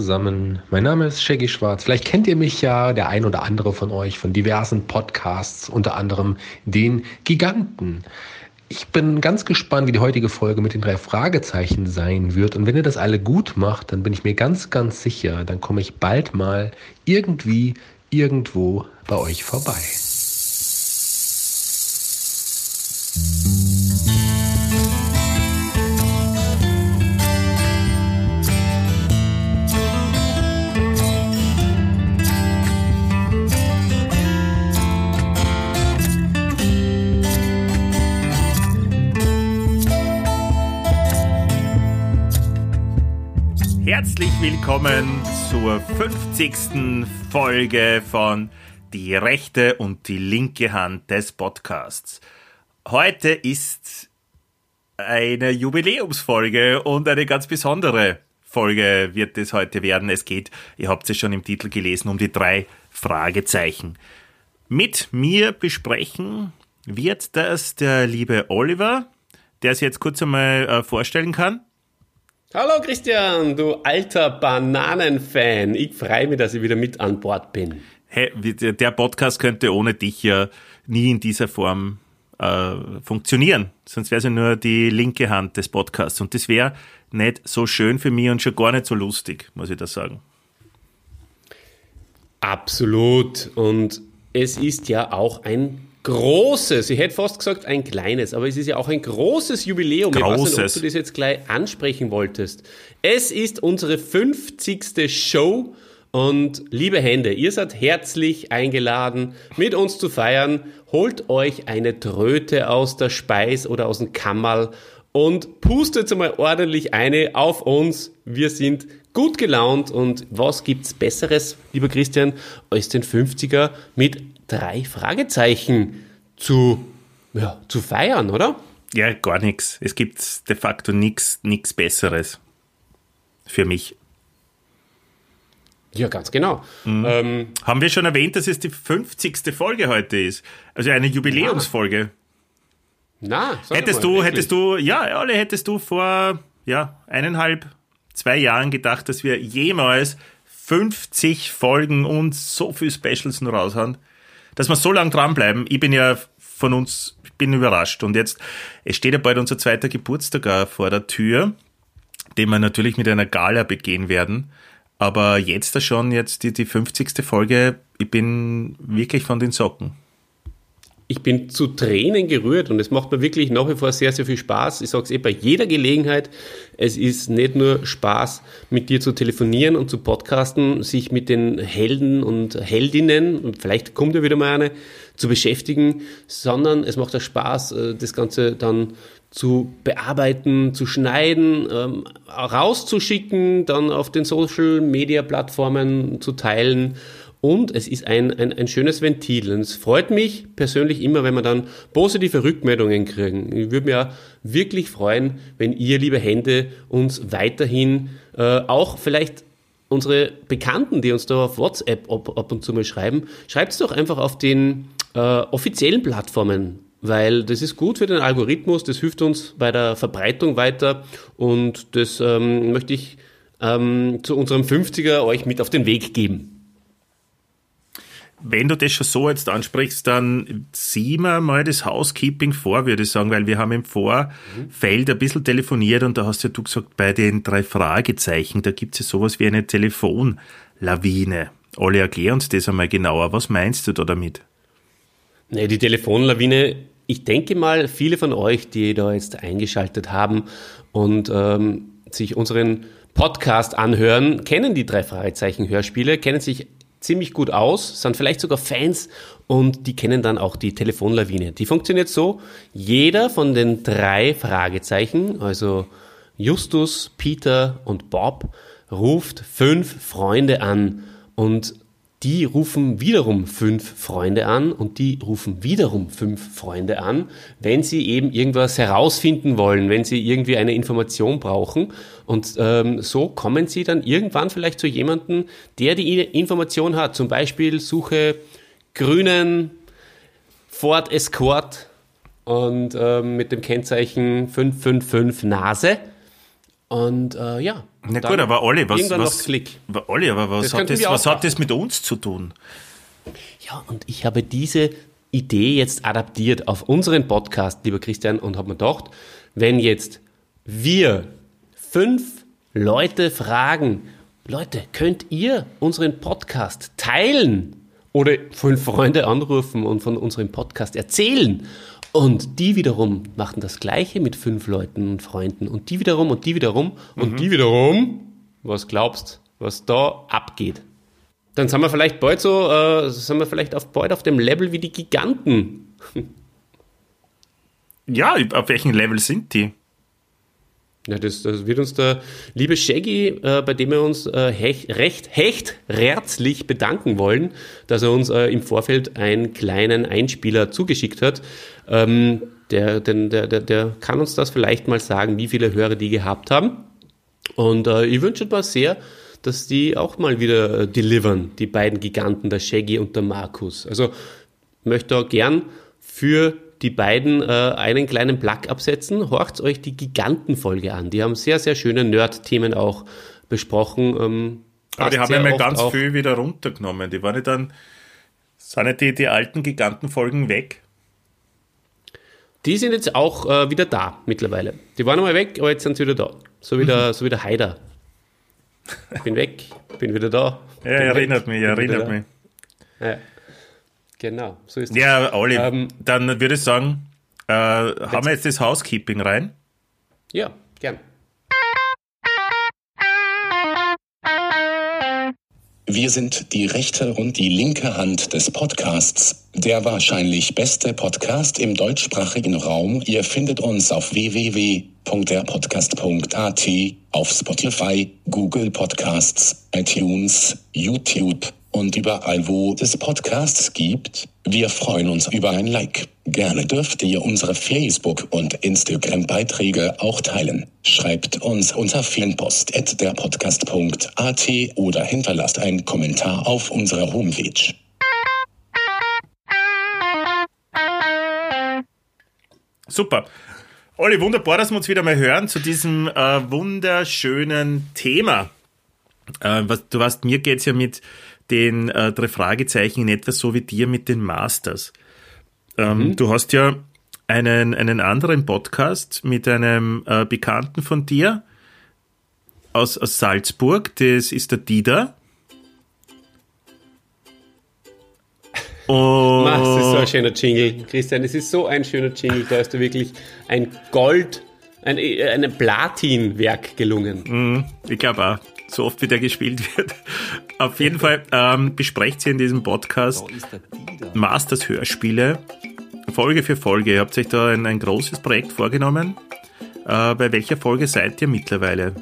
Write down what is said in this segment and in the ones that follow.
zusammen, mein Name ist Shaggy Schwarz. Vielleicht kennt ihr mich ja, der ein oder andere von euch, von diversen Podcasts, unter anderem den Giganten. Ich bin ganz gespannt, wie die heutige Folge mit den drei Fragezeichen sein wird. Und wenn ihr das alle gut macht, dann bin ich mir ganz, ganz sicher, dann komme ich bald mal irgendwie, irgendwo bei euch vorbei. Herzlich willkommen zur 50. Folge von Die rechte und die linke Hand des Podcasts. Heute ist eine Jubiläumsfolge und eine ganz besondere Folge wird es heute werden. Es geht, ihr habt es schon im Titel gelesen, um die drei Fragezeichen. Mit mir besprechen wird das der liebe Oliver, der es jetzt kurz einmal äh, vorstellen kann. Hallo Christian, du alter Bananenfan. Ich freue mich, dass ich wieder mit an Bord bin. Hey, der Podcast könnte ohne dich ja nie in dieser Form äh, funktionieren. Sonst wäre es ja nur die linke Hand des Podcasts. Und das wäre nicht so schön für mich und schon gar nicht so lustig, muss ich da sagen. Absolut. Und es ist ja auch ein großes, ich hätte fast gesagt ein kleines, aber es ist ja auch ein großes Jubiläum. Großes. Ich weiß nicht, ob du das jetzt gleich ansprechen wolltest. Es ist unsere 50. Show und liebe Hände, ihr seid herzlich eingeladen, mit uns zu feiern. Holt euch eine Tröte aus der Speis oder aus dem Kammerl und pustet mal ordentlich eine auf uns. Wir sind gut gelaunt und was gibt's Besseres, lieber Christian, als den 50er mit drei Fragezeichen zu, ja, zu feiern, oder? Ja, gar nichts. Es gibt de facto nichts Besseres für mich. Ja, ganz genau. Mhm. Ähm, Haben wir schon erwähnt, dass es die 50. Folge heute ist? Also eine Jubiläumsfolge. Na, Na hättest du, hättest du, ja, alle hättest du vor ja, eineinhalb, zwei Jahren gedacht, dass wir jemals 50 Folgen und so viel Specials noch raushauen? Dass wir so lange dranbleiben. Ich bin ja von uns, ich bin überrascht. Und jetzt, es steht ja bald unser zweiter Geburtstag vor der Tür, den wir natürlich mit einer Gala begehen werden. Aber jetzt da schon, jetzt die, die 50. Folge, ich bin wirklich von den Socken ich bin zu Tränen gerührt und es macht mir wirklich nach wie vor sehr, sehr viel Spaß. Ich sage es eh bei jeder Gelegenheit. Es ist nicht nur Spaß, mit dir zu telefonieren und zu podcasten, sich mit den Helden und Heldinnen, und vielleicht kommt ja wieder mal eine, zu beschäftigen, sondern es macht auch Spaß, äh, das Ganze dann zu bearbeiten, zu schneiden, ähm, rauszuschicken, dann auf den Social-Media-Plattformen zu teilen und es ist ein, ein, ein schönes Ventil. Und es freut mich persönlich immer, wenn wir dann positive Rückmeldungen kriegen. Ich würde ja wirklich freuen, wenn ihr, liebe Hände, uns weiterhin äh, auch vielleicht unsere Bekannten, die uns da auf WhatsApp ab, ab und zu mal schreiben, schreibt es doch einfach auf den äh, offiziellen Plattformen, weil das ist gut für den Algorithmus, das hilft uns bei der Verbreitung weiter und das ähm, möchte ich ähm, zu unserem 50er euch mit auf den Weg geben. Wenn du das schon so jetzt ansprichst, dann sieh mir mal das Housekeeping vor, würde ich sagen, weil wir haben im Vorfeld ein bisschen telefoniert und da hast ja du gesagt, bei den drei Fragezeichen, da gibt es ja sowas wie eine Telefonlawine. Alle erklär uns das einmal genauer. Was meinst du da damit? Nee, die Telefonlawine, ich denke mal, viele von euch, die da jetzt eingeschaltet haben und ähm, sich unseren Podcast anhören, kennen die drei Fragezeichen Hörspiele, kennen sich ziemlich gut aus, sind vielleicht sogar Fans und die kennen dann auch die Telefonlawine. Die funktioniert so, jeder von den drei Fragezeichen, also Justus, Peter und Bob, ruft fünf Freunde an und die rufen wiederum fünf Freunde an und die rufen wiederum fünf Freunde an, wenn sie eben irgendwas herausfinden wollen, wenn sie irgendwie eine Information brauchen. Und ähm, so kommen sie dann irgendwann vielleicht zu jemandem, der die Information hat. Zum Beispiel suche grünen Ford Escort und ähm, mit dem Kennzeichen 555 Nase. Und äh, ja. Na gut, aber Olli, was, was, Klick. aber Olli, aber was, Das hat das, was hat das mit uns zu tun? Ja, und ich habe diese Idee jetzt adaptiert auf unseren Podcast, lieber Christian, und habe mir gedacht, wenn jetzt wir fünf Leute fragen, Leute, könnt ihr unseren Podcast teilen? Oder fünf Freunde anrufen und von unserem Podcast erzählen. Und die wiederum machen das Gleiche mit fünf Leuten und Freunden. Und die wiederum und die wiederum und die wiederum. Was glaubst, was da abgeht? Dann sind wir vielleicht bald so, äh, sind wir vielleicht auf, bald auf dem Level wie die Giganten. Ja, auf welchem Level sind die? Ja, das, das wird uns der liebe Shaggy, äh, bei dem wir uns äh, hecht, recht, hecht herzlich bedanken wollen, dass er uns äh, im Vorfeld einen kleinen Einspieler zugeschickt hat. Ähm, der, den, der, der, der kann uns das vielleicht mal sagen, wie viele Hörer die gehabt haben. Und äh, ich wünsche mir sehr, dass die auch mal wieder äh, delivern, die beiden Giganten, der Shaggy und der Markus. Also möchte auch gern für die beiden äh, einen kleinen Plug absetzen. Horcht euch die Gigantenfolge an. Die haben sehr, sehr schöne Nerd-Themen auch besprochen. Ähm, Ah, die haben ja mal ganz viel wieder runtergenommen. Die waren ja dann, sind ja die, die alten Gigantenfolgen weg? Die sind jetzt auch äh, wieder da mittlerweile. Die waren einmal weg, aber jetzt sind sie wieder da. So wie Mhm. der, so wie der Haider. Bin weg, bin wieder da. Ja, erinnert weg, mich, erinnert mich. Ja. Genau, so ist es. Ja, Olli, Ähm, dann würde ich sagen, äh, haben wir jetzt das Housekeeping rein? Ja, gern. Wir sind die rechte und die linke Hand des Podcasts, der wahrscheinlich beste Podcast im deutschsprachigen Raum. Ihr findet uns auf www.derpodcast.at, auf Spotify, Google Podcasts, iTunes, YouTube und überall, wo es Podcasts gibt. Wir freuen uns über ein Like. Gerne dürft ihr unsere Facebook- und Instagram-Beiträge auch teilen. Schreibt uns unter fanpost.derpodcast.at oder hinterlasst einen Kommentar auf unserer Homepage. Super. Olli, wunderbar, dass wir uns wieder mal hören zu diesem äh, wunderschönen Thema. Äh, was, du weißt, mir geht's ja mit den äh, drei Fragezeichen in etwa so wie dir mit den Masters. Ähm, Du hast ja einen, einen anderen Podcast mit einem äh, Bekannten von dir aus, aus Salzburg, das ist der Dieter. Und Mach, das ist so ein schöner Jingle, Christian. Es ist so ein schöner Jingle. Da ist dir wirklich ein Gold, ein, äh, ein Platinwerk gelungen. Ich glaube auch, so oft wie der gespielt wird. Auf jeden Fall ähm, besprecht ihr in diesem Podcast Masters Hörspiele Folge für Folge. Ihr habt euch da ein, ein großes Projekt vorgenommen. Äh, bei welcher Folge seid ihr mittlerweile?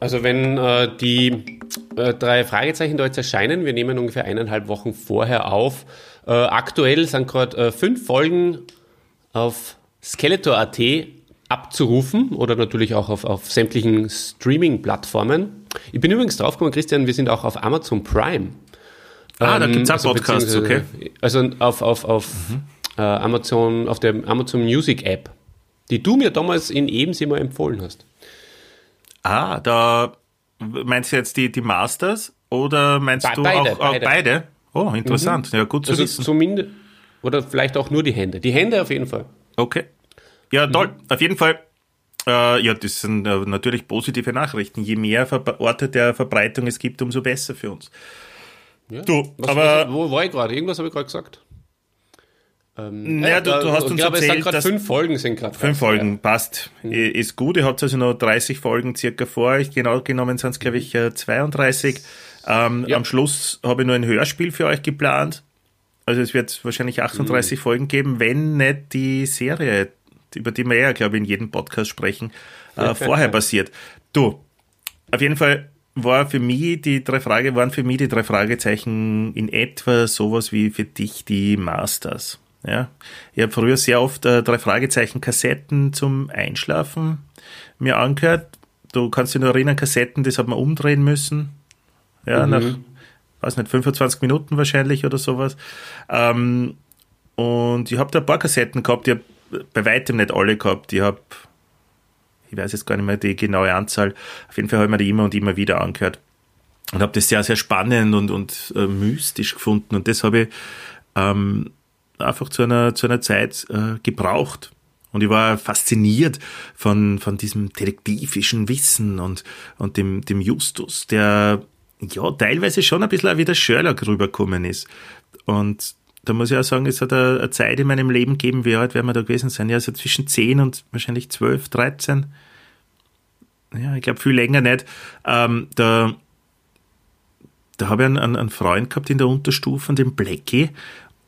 Also wenn äh, die äh, drei Fragezeichen da jetzt erscheinen, wir nehmen ungefähr eineinhalb Wochen vorher auf. Äh, aktuell sind gerade äh, fünf Folgen auf Skeletor.at abzurufen oder natürlich auch auf, auf sämtlichen Streaming-Plattformen. Ich bin übrigens draufgekommen, Christian, wir sind auch auf Amazon Prime. Ah, da Ähm, gibt's auch also Podcasts, okay. Also auf, auf, auf äh, Amazon, auf der Amazon Music App, die du mir damals in Ebensee mal empfohlen hast. Ah, da meinst du jetzt die, die Masters oder meinst Be- du beide, auch, auch beide. beide? Oh, interessant. Ja, gut zu Also wissen. zumindest, oder vielleicht auch nur die Hände. Die Hände auf jeden Fall. Okay. Ja, toll. Mhm. Auf jeden Fall. Äh, ja, das sind äh, natürlich positive Nachrichten. Je mehr Ver Orte der Verbreitung es gibt, umso besser für uns. Du, Was, aber was, wo war ich gerade? Irgendwas habe ich gerade gesagt. Ähm, Ja, du- du hast uns glaube, erzählt, dass- fünf Folgen sind gerade. fünf Folgen passt. I- Ist gut. Ihr habt also noch 30 Folgen circa vor euch. Genau genommen sind es, glaube ich, äh, 32. Ähm, Ja. Am Schluss habe ich nur ein Hörspiel für euch geplant. Also es wird wahrscheinlich 38 Mhm. Folgen geben, wenn nicht die Serie, über die wir ja, glaube ich, in jedem Podcast sprechen, äh, vorher passiert. Du, auf jeden Fall war für mich die drei Frage, waren für mich die drei Fragezeichen in etwa sowas wie für dich die Masters. Ja, ich habe früher sehr oft äh, drei Fragezeichen Kassetten zum Einschlafen mir angehört. Du kannst dich nur erinnern, Kassetten, das hat man umdrehen müssen. Ja, nach, weiß nicht, 25 Minuten wahrscheinlich oder sowas. Ähm, und ich habe da ein paar Kassetten gehabt, ich habe bei weitem nicht alle gehabt. Ich habe ich weiß jetzt gar nicht mehr die genaue Anzahl. Auf jeden Fall habe ich mir die immer und immer wieder angehört und habe das sehr, sehr spannend und, und äh, mystisch gefunden. Und das habe ich ähm, einfach zu einer, zu einer Zeit äh, gebraucht. Und ich war fasziniert von, von diesem detektivischen Wissen und, und dem, dem Justus, der ja teilweise schon ein bisschen wie der Sherlock rübergekommen ist. Und da muss ich auch sagen, es hat eine, eine Zeit in meinem Leben gegeben, wie alt werden wir da gewesen sein? Ja, so zwischen 10 und wahrscheinlich 12, 13. Ja, ich glaube viel länger nicht. Ähm, da da habe ich einen, einen, Freund gehabt in der Unterstufe, den Blackie,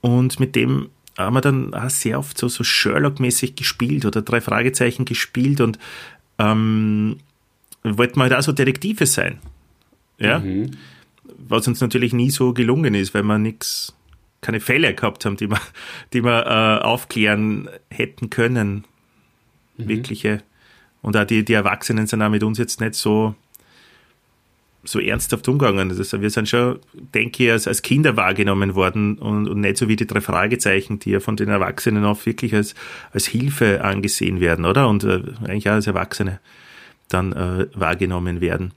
und mit dem haben wir dann auch sehr oft so, so Sherlock-mäßig gespielt oder drei Fragezeichen gespielt und ähm, wollten wir halt auch so Detektive sein. Ja. Mhm. Was uns natürlich nie so gelungen ist, weil wir nichts, keine Fälle gehabt haben, die wir, die wir äh, aufklären hätten können. Mhm. Wirkliche. Und auch die, die Erwachsenen sind auch mit uns jetzt nicht so so ernsthaft umgegangen. Also wir sind schon, denke ich, als, als Kinder wahrgenommen worden und, und nicht so wie die drei Fragezeichen, die ja von den Erwachsenen auch wirklich als, als Hilfe angesehen werden, oder? Und äh, eigentlich auch als Erwachsene dann äh, wahrgenommen werden.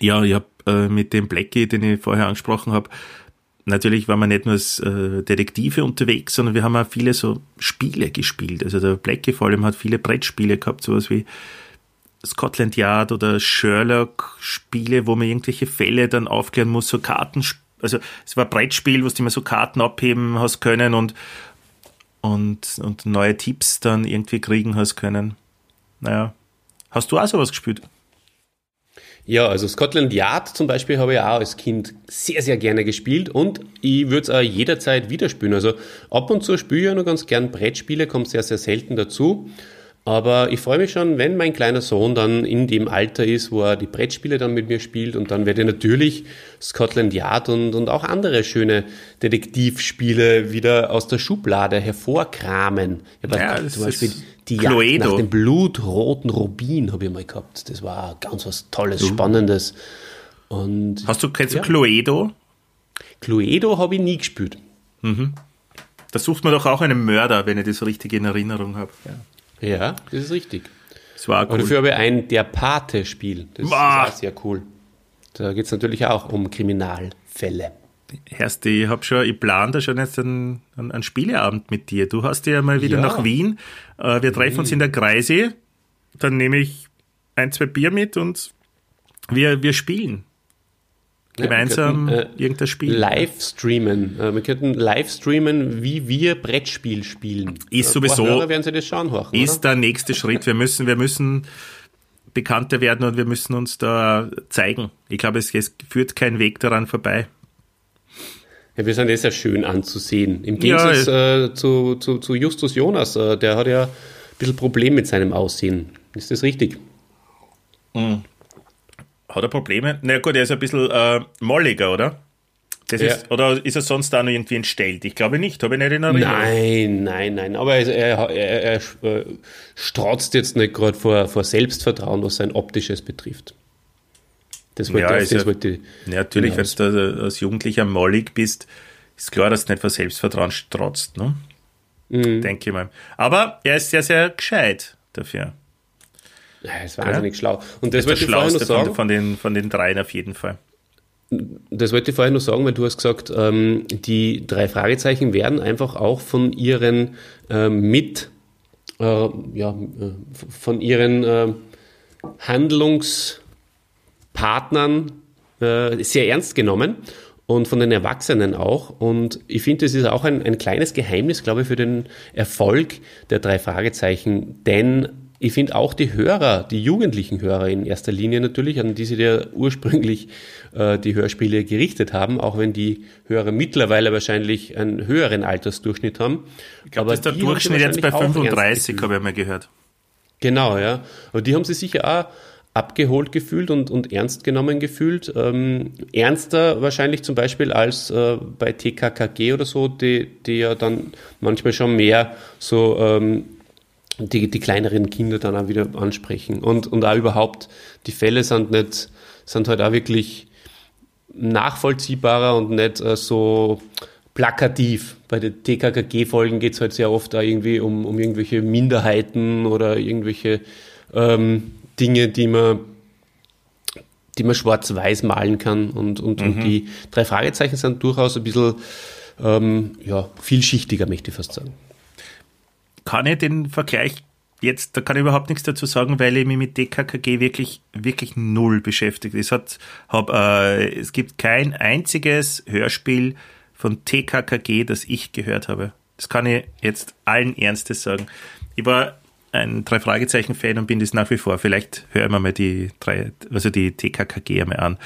Ja, ich habe äh, mit dem Blackie, den ich vorher angesprochen habe, natürlich waren wir nicht nur als äh, Detektive unterwegs, sondern wir haben auch viele so Spiele gespielt. Also der Blackie vor allem hat viele Brettspiele gehabt, sowas wie Scotland Yard oder Sherlock-Spiele, wo man irgendwelche Fälle dann aufklären muss, so Karten, also es war ein Brettspiel, wo du immer so Karten abheben hast können und, und, und neue Tipps dann irgendwie kriegen hast können. Naja. Hast du auch sowas gespielt? Ja, also Scotland Yard zum Beispiel habe ich auch als Kind sehr, sehr gerne gespielt und ich würde es auch jederzeit wieder spielen. Also ab und zu spiele ich ja noch ganz gern Brettspiele, kommt sehr, sehr selten dazu. Aber ich freue mich schon, wenn mein kleiner Sohn dann in dem Alter ist, wo er die Brettspiele dann mit mir spielt und dann werde ich natürlich Scotland Yard und, und auch andere schöne Detektivspiele wieder aus der Schublade hervorkramen. Ich habe ja, zum Beispiel die Jagd nach dem blutroten Rubin habe ich mal gehabt. Das war ganz was Tolles, uh. Spannendes. Und, Hast du, kennst ja. du Cluedo? Cluedo habe ich nie gespielt. Mhm. Da sucht man doch auch einen Mörder, wenn ich das richtig in Erinnerung habe. Ja. Ja, das ist richtig. Das war cool. Und dafür habe ich ein Der Pate-Spiel. Das auch sehr cool. Da geht es natürlich auch um Kriminalfälle. Erst, ich habe schon, ich plane da schon jetzt einen, einen, Spieleabend mit dir. Du hast ja mal wieder ja. nach Wien. Äh, wir treffen mhm. uns in der Kreise. Dann nehme ich ein, zwei Bier mit und wir, wir spielen gemeinsam könnten, äh, irgendein Spiel. Live streamen. Äh, wir könnten live streamen, wie wir Brettspiel spielen. Ist sowieso. Hörer werden Sie das schauen horchen, Ist oder? der nächste Schritt. Wir müssen, wir müssen bekannter werden und wir müssen uns da zeigen. Ich glaube, es, es führt kein Weg daran vorbei. Ja, wir sind eh sehr schön anzusehen. Im Gegensatz ja, äh, zu, zu, zu, Justus Jonas, äh, der hat ja ein bisschen Problem mit seinem Aussehen. Ist das richtig? Mhm. Hat er Probleme? Na gut, er ist ein bisschen äh, molliger, oder? Das ja. ist, oder ist er sonst da noch irgendwie entstellt? Ich glaube nicht, habe ich nicht in Erinnerung. Nein, nein, nein. Aber er, er, er, er äh, strotzt jetzt nicht gerade vor, vor Selbstvertrauen, was sein Optisches betrifft. Das wollte, ja, das ja, wollte ja, Natürlich, wenn du als Jugendlicher mollig bist, ist klar, dass du nicht vor Selbstvertrauen strotzt. Ne? Mhm. Denke ich mal. Aber er ist sehr, sehr gescheit dafür. Ja, er ist wahnsinnig ja? schlau. Und das, das wollte ich vorher noch sagen. Von, von, den, von den dreien auf jeden Fall. Das wollte ich vorher noch sagen, weil du hast gesagt, ähm, die drei Fragezeichen werden einfach auch von ihren äh, mit, äh, ja, äh, von ihren äh, Handlungspartnern äh, sehr ernst genommen und von den Erwachsenen auch. Und ich finde, das ist auch ein, ein kleines Geheimnis, glaube ich, für den Erfolg der drei Fragezeichen, denn ich finde auch die Hörer, die jugendlichen Hörer in erster Linie natürlich, an die sie ja ursprünglich äh, die Hörspiele gerichtet haben, auch wenn die Hörer mittlerweile wahrscheinlich einen höheren Altersdurchschnitt haben. Ich glaube, ist der Durchschnitt jetzt bei 35, habe ich mal gehört. Genau, ja. Aber die haben sie sicher auch abgeholt gefühlt und, und ernst genommen gefühlt. Ähm, ernster wahrscheinlich zum Beispiel als äh, bei TKKG oder so, die, die ja dann manchmal schon mehr so ähm, die, die kleineren Kinder dann auch wieder ansprechen. Und, und auch überhaupt, die Fälle sind nicht, sind halt auch wirklich nachvollziehbarer und nicht äh, so plakativ. Bei den TKKG-Folgen geht es halt sehr oft auch irgendwie um, um irgendwelche Minderheiten oder irgendwelche ähm, Dinge, die man, die man schwarz-weiß malen kann. Und, und, mhm. und die drei Fragezeichen sind durchaus ein bisschen ähm, ja, vielschichtiger, möchte ich fast sagen. Kann ich den Vergleich jetzt, da kann ich überhaupt nichts dazu sagen, weil ich mich mit DKKG wirklich, wirklich null beschäftigt. Es hat, hab, äh, es gibt kein einziges Hörspiel von TKKG, das ich gehört habe. Das kann ich jetzt allen Ernstes sagen. Ich war ein drei Fragezeichen Fan und bin das nach wie vor. Vielleicht hören wir mal die drei, also die TKKG einmal an.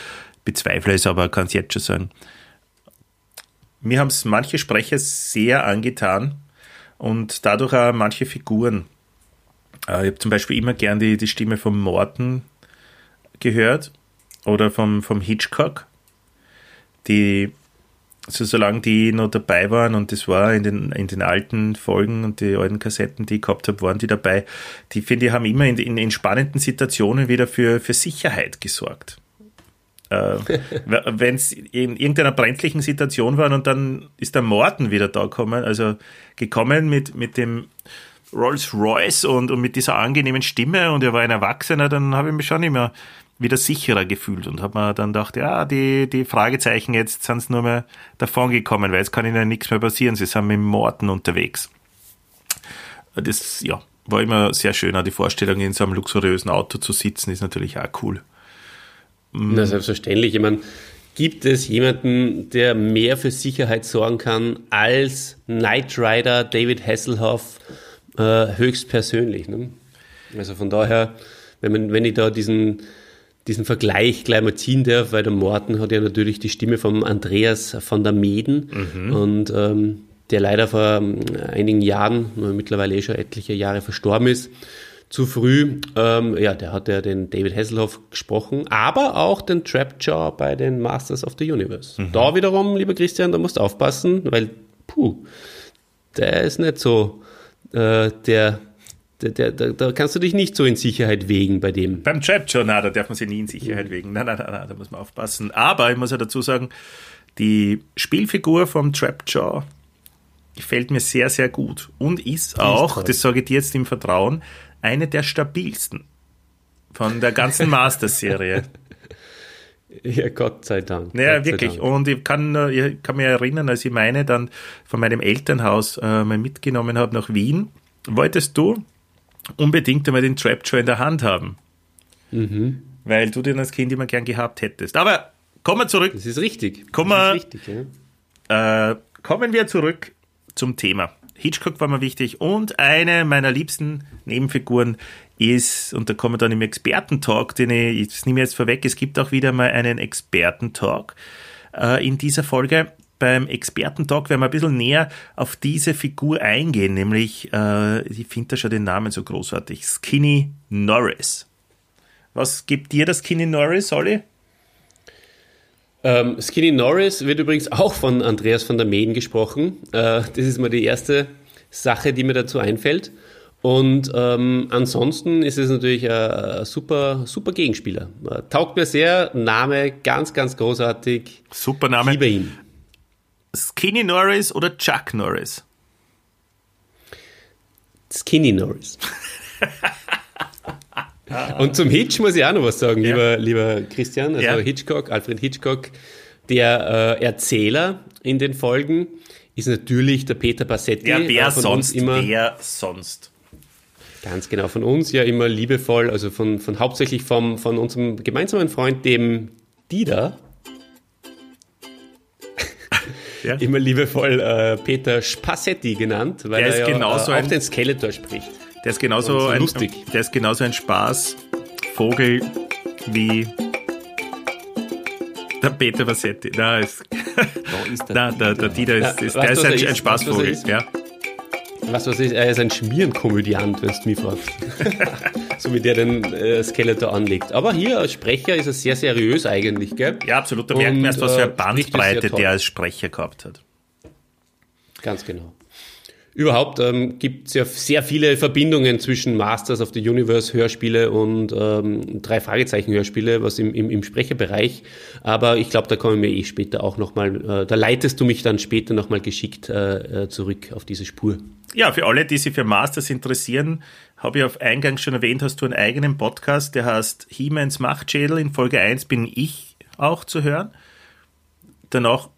Bezweifle es, aber kann es jetzt schon sagen. Mir haben es manche Sprecher sehr angetan und dadurch auch manche Figuren. Äh, ich habe zum Beispiel immer gern die, die Stimme von Morton gehört oder vom, vom Hitchcock. Die, also solange die noch dabei waren und das war in den, in den alten Folgen und die alten Kassetten, die ich gehabt habe, waren die dabei, die finde ich haben immer in, in, in spannenden Situationen wieder für, für Sicherheit gesorgt. Äh, Wenn es in irgendeiner brenzlichen Situation war und dann ist der Morten wieder da gekommen, also gekommen mit, mit dem Rolls Royce und, und mit dieser angenehmen Stimme und er war ein Erwachsener, dann habe ich mich schon immer wieder sicherer gefühlt und habe mir dann gedacht, ja, die, die Fragezeichen jetzt sind es nur mehr davon gekommen, weil jetzt kann ihnen nichts mehr passieren, sie sind mit Morten unterwegs. Das, ja, war immer sehr schön, auch die Vorstellung, in so einem luxuriösen Auto zu sitzen, ist natürlich auch cool. Na, selbstverständlich. Ich meine, gibt es jemanden, der mehr für Sicherheit sorgen kann als Knight Rider David Hasselhoff äh, höchstpersönlich. Ne? Also von daher, wenn, man, wenn ich da diesen, diesen Vergleich gleich mal ziehen darf, weil der Morten hat ja natürlich die Stimme von Andreas von der Meden mhm. und ähm, der leider vor ähm, einigen Jahren, mittlerweile eh schon etliche Jahre verstorben ist, zu früh. Ähm, ja, der hat ja den David Hasselhoff gesprochen, aber auch den Trapjaw bei den Masters of the Universe. Mhm. Da wiederum, lieber Christian, da musst du aufpassen, weil, puh, der ist nicht so äh, der, der, der, da kannst du dich nicht so in Sicherheit wägen bei dem. Beim Trapjaw, na, da darf man sich nie in Sicherheit wägen. Nein, nein, nein, nein, da muss man aufpassen. Aber ich muss ja dazu sagen, die Spielfigur vom Trapjaw gefällt mir sehr, sehr gut und ist auch, ist das sage ich dir jetzt im Vertrauen, eine der stabilsten von der ganzen Masters-Serie. Ja, Gott sei Dank. Naja, Gott wirklich. Dank. Und ich kann, ich kann mich erinnern, als ich meine dann von meinem Elternhaus äh, mal mitgenommen habe nach Wien, wolltest du unbedingt einmal den Trapjaw in der Hand haben. Mhm. Weil du den als Kind immer gern gehabt hättest. Aber kommen wir zurück. Das ist richtig. Kommen, das ist richtig, ja. äh, kommen wir zurück zum Thema. Hitchcock war mir wichtig und eine meiner liebsten Nebenfiguren ist, und da kommen wir dann im Expertentalk, den ich, ich nehme jetzt vorweg, es gibt auch wieder mal einen Expertentalk äh, in dieser Folge. Beim Expertentalk werden wir ein bisschen näher auf diese Figur eingehen, nämlich, äh, ich finde da schon den Namen so großartig, Skinny Norris. Was gibt dir das Skinny Norris, Olli? Ähm, Skinny Norris wird übrigens auch von Andreas van der Meen gesprochen. Äh, das ist mal die erste Sache, die mir dazu einfällt. Und ähm, ansonsten ist es natürlich ein super, super Gegenspieler. Taugt mir sehr, Name ganz, ganz großartig. Super Name. Liebe ihn. Skinny Norris oder Chuck Norris? Skinny Norris. Und zum Hitch muss ich auch noch was sagen, ja. lieber, lieber Christian. Also ja. Hitchcock, Alfred Hitchcock, der äh, Erzähler in den Folgen ist natürlich der Peter Bassetti. Ja, wer sonst? Immer, wer sonst? Ganz genau, von uns ja immer liebevoll, also von, von hauptsächlich vom, von unserem gemeinsamen Freund, dem Dieter, ja. immer liebevoll äh, Peter Spassetti genannt, weil der er ja, genauso äh, auch den Skeletor spricht. Der ist genauso so ein, lustig. Der ist genauso ein Spaßvogel wie der Peter Bassetti. Da ist, ist der, da, der, der Dieter ist, ist, der ist ein, ein Spaßvogel. Ja. Was was ist, er ist ein Schmierenkomödiant, wenn du mich fragst. so wie der den äh, Skeletor anlegt. Aber hier als Sprecher ist er sehr seriös eigentlich, gell? Ja, absolut. Da merkt man erst, was für eine äh, Bandbreite der als Sprecher gehabt hat. Ganz genau. Überhaupt ähm, gibt es ja sehr viele Verbindungen zwischen Masters of the Universe Hörspiele und ähm, drei Fragezeichen Hörspiele, was im, im, im Sprecherbereich. Aber ich glaube, da kommen wir eh später auch nochmal, äh, da leitest du mich dann später nochmal geschickt äh, äh, zurück auf diese Spur. Ja, für alle, die sich für Masters interessieren, habe ich auf Eingang schon erwähnt, hast du einen eigenen Podcast, der heißt He-Mans Machtschädel. In Folge 1 bin ich auch zu hören. Danach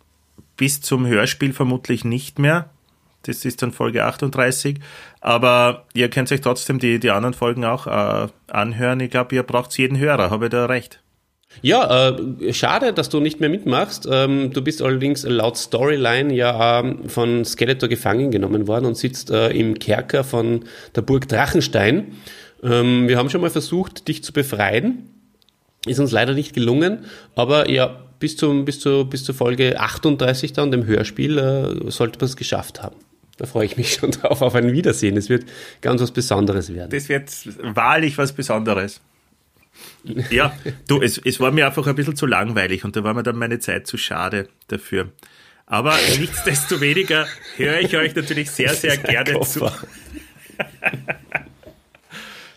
bis zum Hörspiel vermutlich nicht mehr. Das ist dann Folge 38. Aber ihr könnt euch trotzdem die, die anderen Folgen auch äh, anhören. Ich glaube, ihr braucht jeden Hörer. Habe ich da recht? Ja, äh, schade, dass du nicht mehr mitmachst. Ähm, du bist allerdings laut Storyline ja äh, von Skeletor gefangen genommen worden und sitzt äh, im Kerker von der Burg Drachenstein. Ähm, wir haben schon mal versucht, dich zu befreien. Ist uns leider nicht gelungen, aber ja, bis, zum, bis, zu, bis zur Folge 38 dann, dem Hörspiel, äh, sollte man es geschafft haben. Da freue ich mich schon drauf auf ein Wiedersehen. Es wird ganz was Besonderes werden. Das wird wahrlich was Besonderes. Ja, du, es, es war mir einfach ein bisschen zu langweilig und da war mir dann meine Zeit zu schade dafür. Aber nichtsdestoweniger höre ich euch natürlich sehr, sehr gerne zu.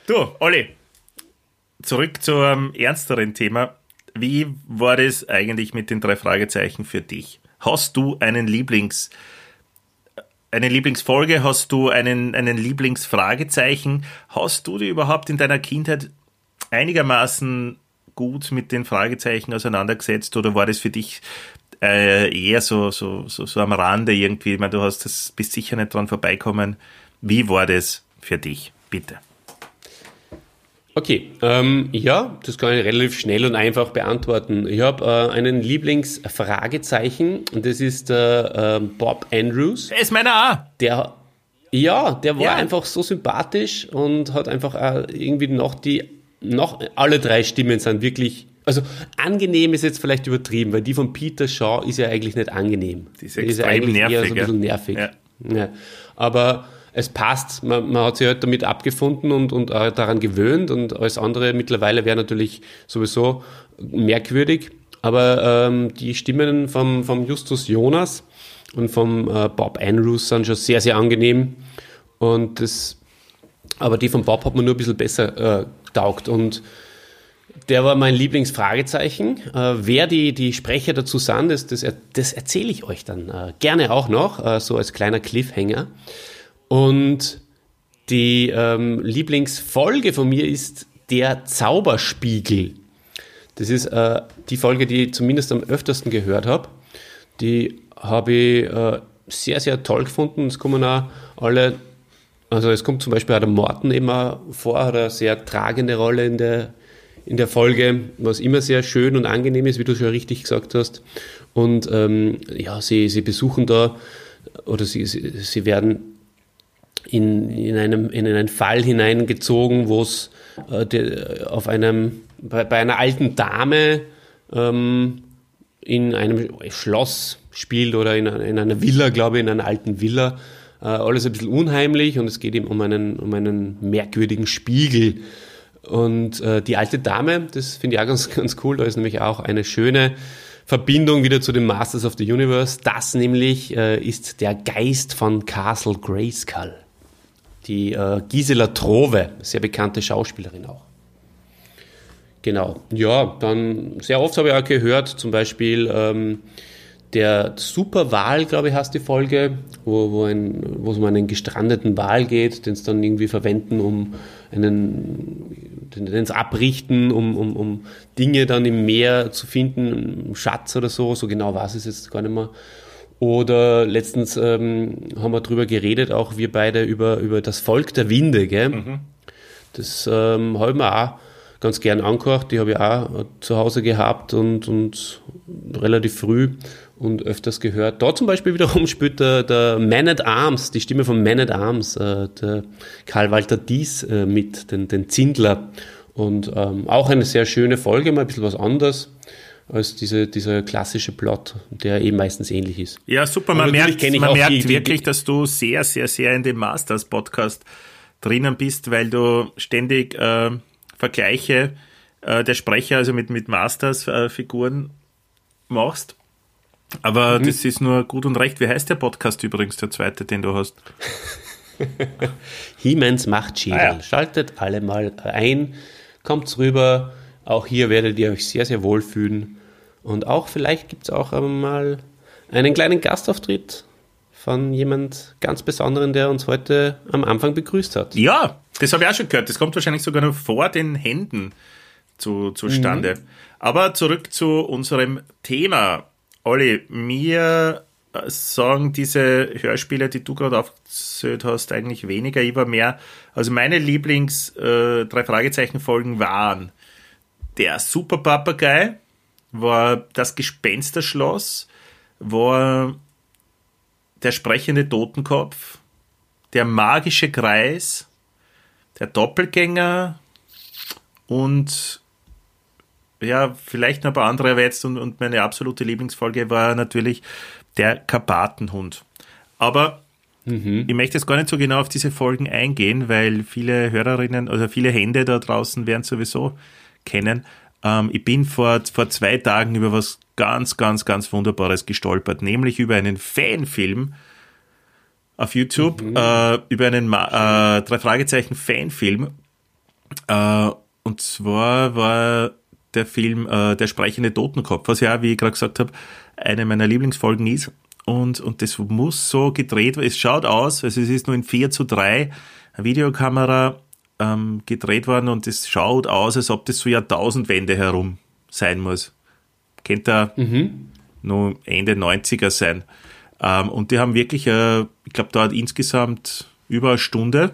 du, Olli, zurück zum ernsteren Thema. Wie war das eigentlich mit den drei Fragezeichen für dich? Hast du einen Lieblings, eine Lieblingsfolge? Hast du einen, einen Lieblingsfragezeichen? Hast du dir überhaupt in deiner Kindheit einigermaßen gut mit den Fragezeichen auseinandergesetzt oder war das für dich äh, eher so, so, so, so am Rande irgendwie? Ich meine, du hast das bist sicher nicht dran vorbeikommen. Wie war das für dich? Bitte. Okay, ähm, ja, das kann ich relativ schnell und einfach beantworten. Ich habe äh, einen Lieblingsfragezeichen und das ist äh, äh, Bob Andrews. Er ist meiner auch. Der, ja, der war ja. einfach so sympathisch und hat einfach äh, irgendwie noch die noch alle drei Stimmen sind wirklich, also angenehm ist jetzt vielleicht übertrieben, weil die von Peter Shaw ist ja eigentlich nicht angenehm. Die ist, die ist ja eigentlich nervig, eher so ein bisschen nervig. Ja. Ja. Aber es passt, man, man, hat sich halt damit abgefunden und, und äh, daran gewöhnt und alles andere mittlerweile wäre natürlich sowieso merkwürdig. Aber ähm, die Stimmen vom, vom Justus Jonas und vom äh, Bob Andrews sind schon sehr, sehr angenehm. Und das, aber die von Bob hat man nur ein bisschen besser äh, taugt. Und der war mein Lieblingsfragezeichen. Äh, wer die, die Sprecher dazu sind, das, das, das erzähle ich euch dann äh, gerne auch noch, äh, so als kleiner Cliffhanger. Und die ähm, Lieblingsfolge von mir ist der Zauberspiegel. Das ist äh, die Folge, die ich zumindest am öftersten gehört habe. Die habe ich äh, sehr, sehr toll gefunden. Es kommen auch alle also es kommt zum Beispiel auch der Morten immer vor, hat eine sehr tragende Rolle in der, in der Folge, was immer sehr schön und angenehm ist, wie du schon richtig gesagt hast. Und ähm, ja, sie, sie besuchen da oder sie, sie, sie werden in, in, einem, in einen Fall hineingezogen, wo es äh, auf einem, bei, bei, einer alten Dame ähm, in einem Schloss spielt oder in, in einer Villa, glaube ich, in einer alten Villa äh, alles ein bisschen unheimlich und es geht ihm um einen, um einen merkwürdigen Spiegel. Und äh, die alte Dame, das finde ich auch ganz, ganz cool, da ist nämlich auch eine schöne Verbindung wieder zu den Masters of the Universe. Das nämlich äh, ist der Geist von Castle Grayskull. Die äh, Gisela Trove, sehr bekannte Schauspielerin auch. Genau. Ja, dann sehr oft habe ich auch gehört, zum Beispiel ähm, der Superwahl, glaube ich, heißt die Folge, wo, wo, ein, wo es um einen gestrandeten Wal geht, den es dann irgendwie verwenden, um einen, den, es abrichten, um, um, um Dinge dann im Meer zu finden, Schatz oder so, so genau ich es jetzt gar nicht mehr. Oder letztens ähm, haben wir drüber geredet, auch wir beide, über, über das Volk der Winde, gell? Mhm. Das ähm, haben wir auch ganz gern angehört. Die habe ich auch zu Hause gehabt und, und relativ früh und öfters gehört. Da zum Beispiel wiederum spielt der, der Man at Arms, die Stimme von Man at Arms, äh, der Karl Walter Dies äh, mit, den, den Zindler. Und ähm, auch eine sehr schöne Folge, mal ein bisschen was anderes als diese, dieser klassische Plot, der eben meistens ähnlich ist. Ja, super. Man merkt, man merkt wirklich, dass du sehr, sehr, sehr in dem Masters-Podcast drinnen bist, weil du ständig äh, Vergleiche äh, der Sprecher, also mit, mit Masters-Figuren machst Aber mhm. das ist nur gut und recht. Wie heißt der Podcast übrigens, der zweite, den du hast? Hiemens Machtschädel. Ah, ja. Schaltet alle mal ein, kommt rüber. Auch hier werdet ihr euch sehr, sehr wohl fühlen. Und auch vielleicht gibt es auch mal einen kleinen Gastauftritt von jemand ganz Besonderen, der uns heute am Anfang begrüßt hat. Ja, das habe ich auch schon gehört. Das kommt wahrscheinlich sogar noch vor den Händen zu, zustande. Mhm. Aber zurück zu unserem Thema. Olli, mir sagen diese Hörspiele, die du gerade aufgezählt hast, eigentlich weniger. Ich war mehr, also meine Lieblings äh, waren der Super Papagei, war das Gespensterschloss, war der sprechende Totenkopf, der magische Kreis, der Doppelgänger und ja, vielleicht noch ein paar andere erwähnt und, und meine absolute Lieblingsfolge war natürlich der Karpatenhund. Aber mhm. ich möchte jetzt gar nicht so genau auf diese Folgen eingehen, weil viele Hörerinnen oder viele Hände da draußen werden sowieso kennen. Ähm, ich bin vor, vor zwei Tagen über was ganz, ganz, ganz Wunderbares gestolpert, nämlich über einen Fanfilm auf YouTube, mhm. äh, über einen äh, drei Fragezeichen Fanfilm. Äh, und zwar war der Film äh, Der sprechende Totenkopf, was ja, wie ich gerade gesagt habe, eine meiner Lieblingsfolgen ist. Und, und das muss so gedreht werden. Es schaut aus, also es ist nur in 4 zu 3 eine Videokamera ähm, gedreht worden und es schaut aus, als ob das so Jahrtausendwende herum sein muss. Kennt er mhm. nur Ende 90er sein. Ähm, und die haben wirklich, äh, ich glaube, da hat insgesamt über eine Stunde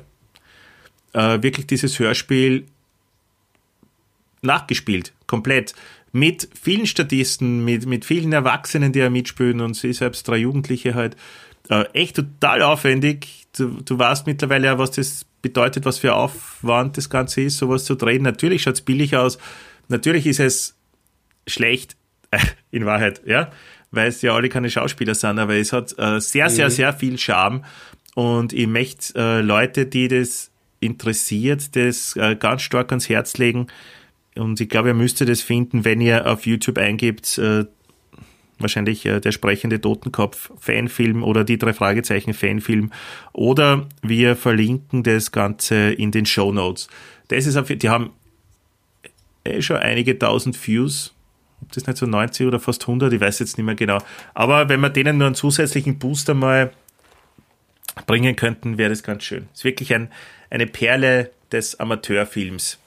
äh, wirklich dieses Hörspiel nachgespielt, komplett. Mit vielen Statisten, mit, mit vielen Erwachsenen, die ja mitspielen und sie selbst drei Jugendliche halt. Äh, echt total aufwendig. Du, du weißt mittlerweile ja, was das bedeutet, was für Aufwand das Ganze ist, sowas zu drehen. Natürlich schaut es billig aus. Natürlich ist es schlecht, in Wahrheit, ja, weil es ja alle keine Schauspieler sind, aber es hat äh, sehr, sehr, mhm. sehr viel Charme. Und ich möchte äh, Leute, die das interessiert, das äh, ganz stark ans Herz legen. Und ich glaube, ihr müsstet es finden, wenn ihr auf YouTube eingibt, äh, wahrscheinlich äh, der sprechende Totenkopf Fanfilm oder die drei Fragezeichen Fanfilm. Oder wir verlinken das Ganze in den Show Notes. Das ist die haben eh schon einige tausend Views. Ob das nicht so 90 oder fast 100, ich weiß jetzt nicht mehr genau. Aber wenn wir denen nur einen zusätzlichen Booster mal bringen könnten, wäre das ganz schön. Es ist wirklich ein, eine Perle des Amateurfilms.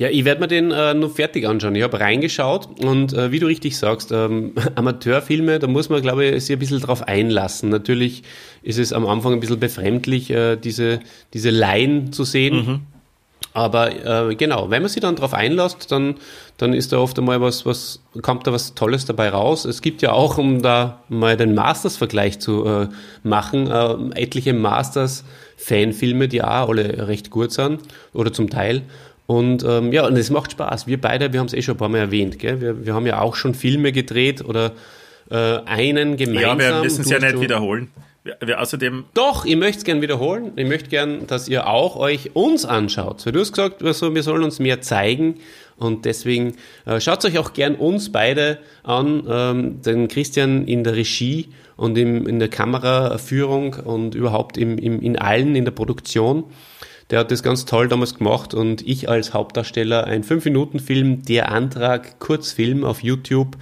Ja, ich werde mir den äh, nur fertig anschauen. Ich habe reingeschaut und äh, wie du richtig sagst, ähm, Amateurfilme, da muss man, glaube ich, sich ein bisschen drauf einlassen. Natürlich ist es am Anfang ein bisschen befremdlich, äh, diese, diese Laien zu sehen. Mhm. Aber äh, genau, wenn man sich dann darauf einlässt, dann, dann ist da oft einmal was, was, kommt da was Tolles dabei raus. Es gibt ja auch, um da mal den Masters-Vergleich zu äh, machen, äh, etliche Masters-Fanfilme, die auch alle recht gut sind oder zum Teil. Und ähm, ja, und es macht Spaß. Wir beide, wir haben es eh schon ein paar Mal erwähnt, gell? Wir, wir haben ja auch schon Filme gedreht oder äh, einen gemeinsam. Ja, wir müssen es ja nicht wiederholen. Wir, wir außerdem Doch, ich möchte es gerne wiederholen. Ich möchte gern, dass ihr auch euch uns anschaut. Weil du hast gesagt, also, wir sollen uns mehr zeigen. Und deswegen äh, schaut euch auch gern uns beide an, ähm, den Christian in der Regie und im, in der Kameraführung und überhaupt im, im, in allen in der Produktion. Der hat das ganz toll damals gemacht und ich als Hauptdarsteller ein 5-Minuten-Film, der Antrag, Kurzfilm auf YouTube.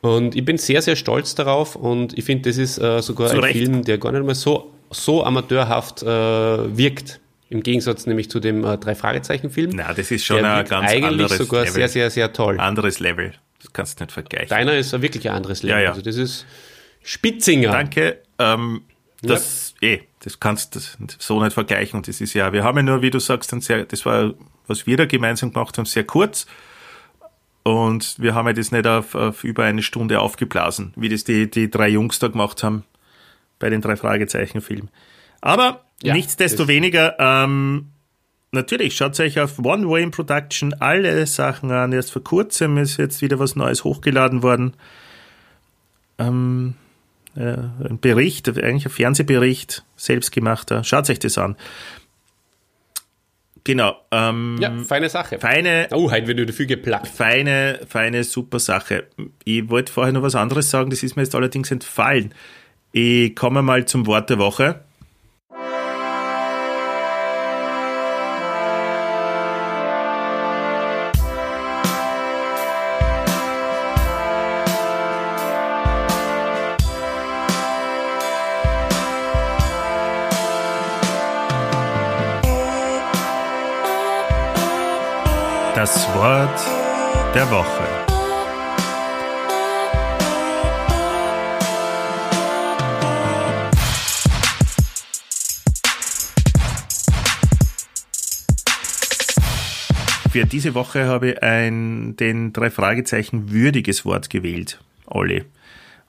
Und ich bin sehr, sehr stolz darauf und ich finde, das ist äh, sogar Zu ein. Film, der gar nicht mal so, so amateurhaft äh, wirkt. Im Gegensatz nämlich zu dem äh, Drei-Fragezeichen-Film. Na, das ist schon ein ganz eigentlich anderes sogar Level. sehr, sehr, sehr toll. Anderes Level. Das kannst du nicht vergleichen. Deiner ist wirklich ein anderes Level. Ja, ja. Also das ist Spitzinger. Danke. Ähm, das, ja. Eh, das kannst du so nicht vergleichen. Und das ist ja, wir haben ja nur, wie du sagst, ein sehr, das war, was wir da gemeinsam gemacht haben, sehr kurz. Und wir haben ja das nicht auf, auf über eine Stunde aufgeblasen, wie das die, die drei Jungs da gemacht haben bei den drei Fragezeichen-Filmen. Aber ja, nichtsdestoweniger, ähm, natürlich, schaut euch auf One Way in Production alle Sachen an. Erst vor kurzem ist jetzt wieder was Neues hochgeladen worden. Ähm, äh, ein Bericht, eigentlich ein Fernsehbericht, selbstgemachter. Schaut euch das an. Genau. Ähm, Ja, feine Sache. feine, Oh, heute wird viel geplagt. feine, feine, super Sache. Ich wollte vorher noch was anderes sagen, das ist mir jetzt allerdings entfallen. Ich komme mal zum Wort der Woche. Das Wort der Woche. Für diese Woche habe ich ein den drei Fragezeichen würdiges Wort gewählt, Olli.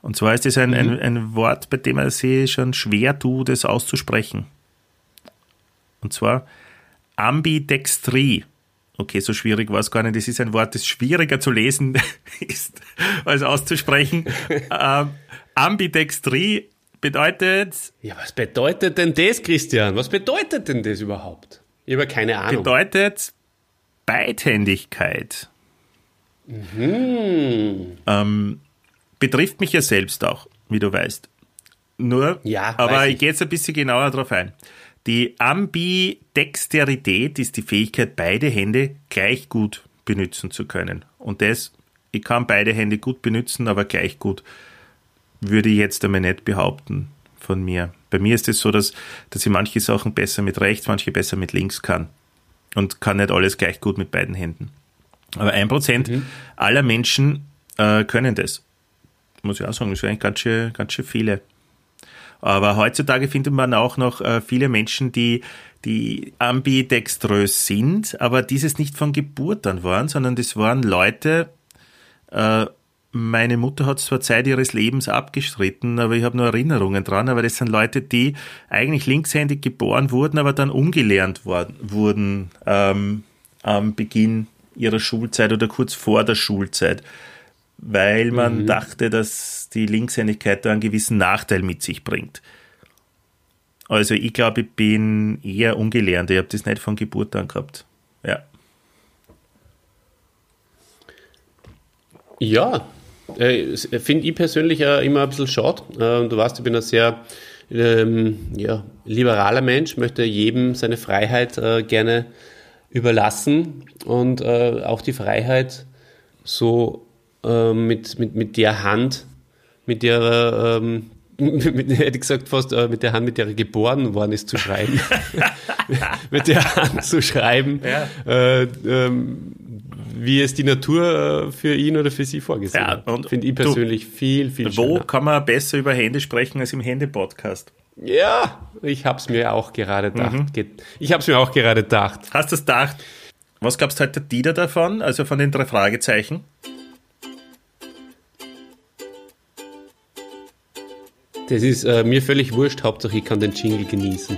Und zwar ist es ein, ein, ein Wort, bei dem er sich schon schwer tut, es auszusprechen. Und zwar Ambidextrie. Okay, so schwierig war es gar nicht. Das ist ein Wort, das schwieriger zu lesen ist als auszusprechen. ähm, Ambidextrie bedeutet, Ja, was bedeutet denn das, Christian? Was bedeutet denn das überhaupt? Ich habe keine Ahnung. bedeutet Beidhändigkeit. Mhm. Ähm, betrifft mich ja selbst auch, wie du weißt. Nur, Ja, aber ich ich. gehe jetzt ein bisschen genauer darauf ein. Die Ambidexterität ist die Fähigkeit, beide Hände gleich gut benutzen zu können. Und das, ich kann beide Hände gut benutzen, aber gleich gut würde ich jetzt einmal nicht behaupten von mir. Bei mir ist es so, dass, dass ich manche Sachen besser mit rechts, manche besser mit links kann. Und kann nicht alles gleich gut mit beiden Händen. Aber ein Prozent aller Menschen äh, können das. Muss ich auch sagen, das sind eigentlich ganz schön, ganz schön viele. Aber heutzutage findet man auch noch äh, viele Menschen, die, die ambidextrös sind, aber dieses nicht von Geburt an waren, sondern das waren Leute, äh, meine Mutter hat zwar Zeit ihres Lebens abgestritten, aber ich habe nur Erinnerungen dran, aber das sind Leute, die eigentlich linkshändig geboren wurden, aber dann umgelernt worden, wurden ähm, am Beginn ihrer Schulzeit oder kurz vor der Schulzeit, weil man dachte, dass die Linkshändigkeit da einen gewissen Nachteil mit sich bringt. Also ich glaube, ich bin eher ungelernt. Ich habe das nicht von Geburt an gehabt. Ja. Ja, äh, finde ich persönlich äh, immer ein bisschen schade. Äh, du weißt, ich bin ein sehr ähm, ja, liberaler Mensch, möchte jedem seine Freiheit äh, gerne überlassen und äh, auch die Freiheit so äh, mit, mit, mit der Hand, mit der er, ähm, mit, hätte ich gesagt, fast äh, mit der Hand, mit der er geboren worden ist, zu schreiben. mit der Hand zu schreiben, Ja. äh, ähm, wie es die Natur äh, für ihn oder für sie vorgesehen Ja, hat. Finde ich du, persönlich viel, viel Wo schöner. kann man besser über Hände sprechen als im Hände-Podcast? Ja, ich habe es mir auch gerade gedacht. Mhm. Ich habe es mir auch gerade gedacht. Hast du das gedacht? Was gab's heute Dieter davon? Also von den drei Fragezeichen? Das ist äh, mir völlig wurscht, Hauptsache ich kann den Jingle genießen.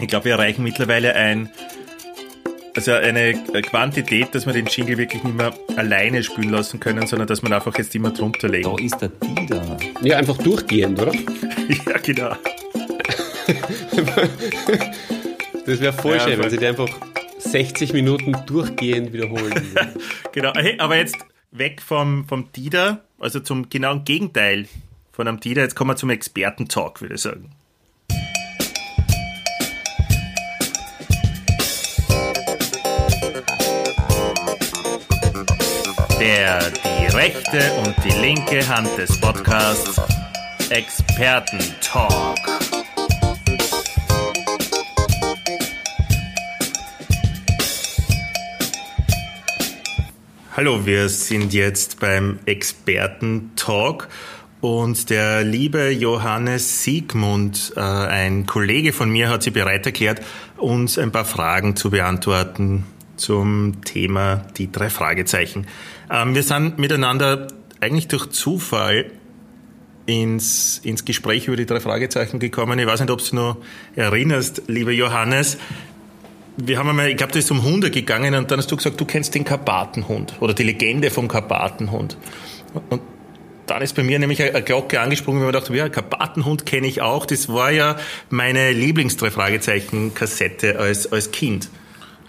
Ich glaube, wir erreichen mittlerweile ein, also eine Quantität, dass wir den Jingle wirklich nicht mehr alleine spielen lassen können, sondern dass man einfach jetzt immer drunter legen. Da ist der Dieter. Ja, einfach durchgehend, oder? Ja, genau. Das wäre voll Ja, schön, wenn sie die einfach 60 Minuten durchgehend wiederholen. würden. genau. Hey, aber jetzt weg vom, vom Dieter, also zum genauen Gegenteil von Dieter. Jetzt kommen wir zum Experten-Talk, würde ich sagen. Der die rechte und die linke Hand des Podcasts Experten-Talk. Hallo, wir sind jetzt beim Experten-Talk und der liebe Johannes Siegmund, äh, ein Kollege von mir, hat sich bereit erklärt, uns ein paar Fragen zu beantworten zum Thema die drei Fragezeichen. Ähm, wir sind miteinander eigentlich durch Zufall ins, ins Gespräch über die drei Fragezeichen gekommen. Ich weiß nicht, ob du noch erinnerst, lieber Johannes. Wir haben einmal, ich glaube, da ist um Hunde gegangen und dann hast du gesagt, du kennst den Karpatenhund oder die Legende vom Karpatenhund. Und dann ist bei mir nämlich eine Glocke angesprungen, weil ich mir dachte, ja, Karpatenhund kenne ich auch. Das war ja meine Lieblings-Drei-Fragezeichen-Kassette als, als Kind.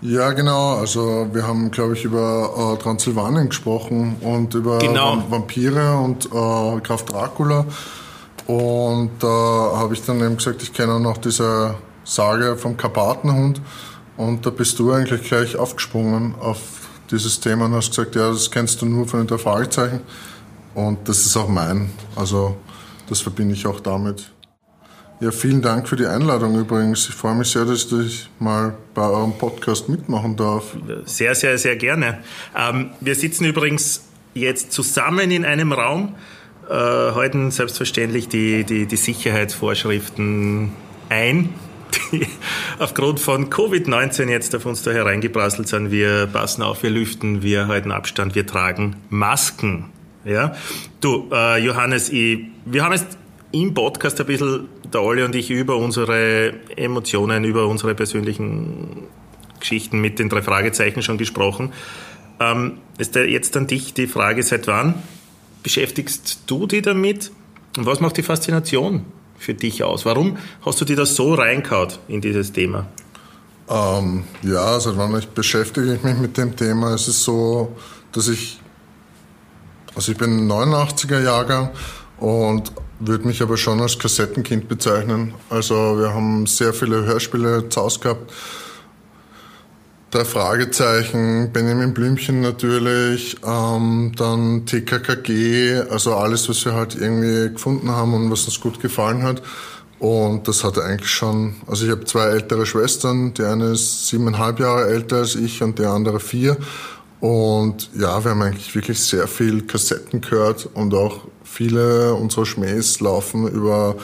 Ja, genau. Also wir haben, glaube ich, über äh, Transsilvanien gesprochen und über Genau. Vampire und äh, Graf Dracula. Und da habe ich dann eben gesagt, ich kenne auch noch diese Sage vom Karpatenhund. Und da bist du eigentlich gleich aufgesprungen auf dieses Thema und hast gesagt, ja, das kennst du nur von den drei Fragezeichen. Und das ist auch mein. Also das verbinde ich auch damit. Ja, vielen Dank für die Einladung übrigens. Ich freue mich sehr, dass ich mal bei eurem Podcast mitmachen darf. Sehr, sehr, sehr gerne. Ähm, wir sitzen übrigens jetzt zusammen in einem Raum, äh, halten selbstverständlich die, die, die Sicherheitsvorschriften ein, die aufgrund von Covid-19 jetzt auf uns da hereingeprasselt sind. Wir passen auf, wir lüften, wir halten Abstand, wir tragen Masken. Ja? Du, äh, Johannes, ich, wir haben jetzt im Podcast ein bisschen, der Olli und ich, über unsere Emotionen, über unsere persönlichen Geschichten mit den drei Fragezeichen schon gesprochen. Ähm, ist da jetzt an dich die Frage, seit wann beschäftigst du dich damit? Und was macht die Faszination für dich aus? Warum hast du dir das so reinkaut in dieses Thema? Ähm, ja, seit wann ich beschäftige ich mich mit dem Thema. Es ist so, dass ich, also ich bin 89er Jahrgang und würde mich aber schon als Kassettenkind bezeichnen. Also wir haben sehr viele Hörspiele zu Hause gehabt. Drei Fragezeichen, Benjamin Blümchen natürlich, ähm, dann TKKG, also alles, was wir halt irgendwie gefunden haben und was uns gut gefallen hat. Und das hatte eigentlich schon, also ich habe zwei ältere Schwestern, die eine ist siebeneinhalb Jahre älter als ich und die andere vier. Und ja, wir haben eigentlich wirklich sehr viel Kassetten gehört und auch viele unserer Schmähs laufen über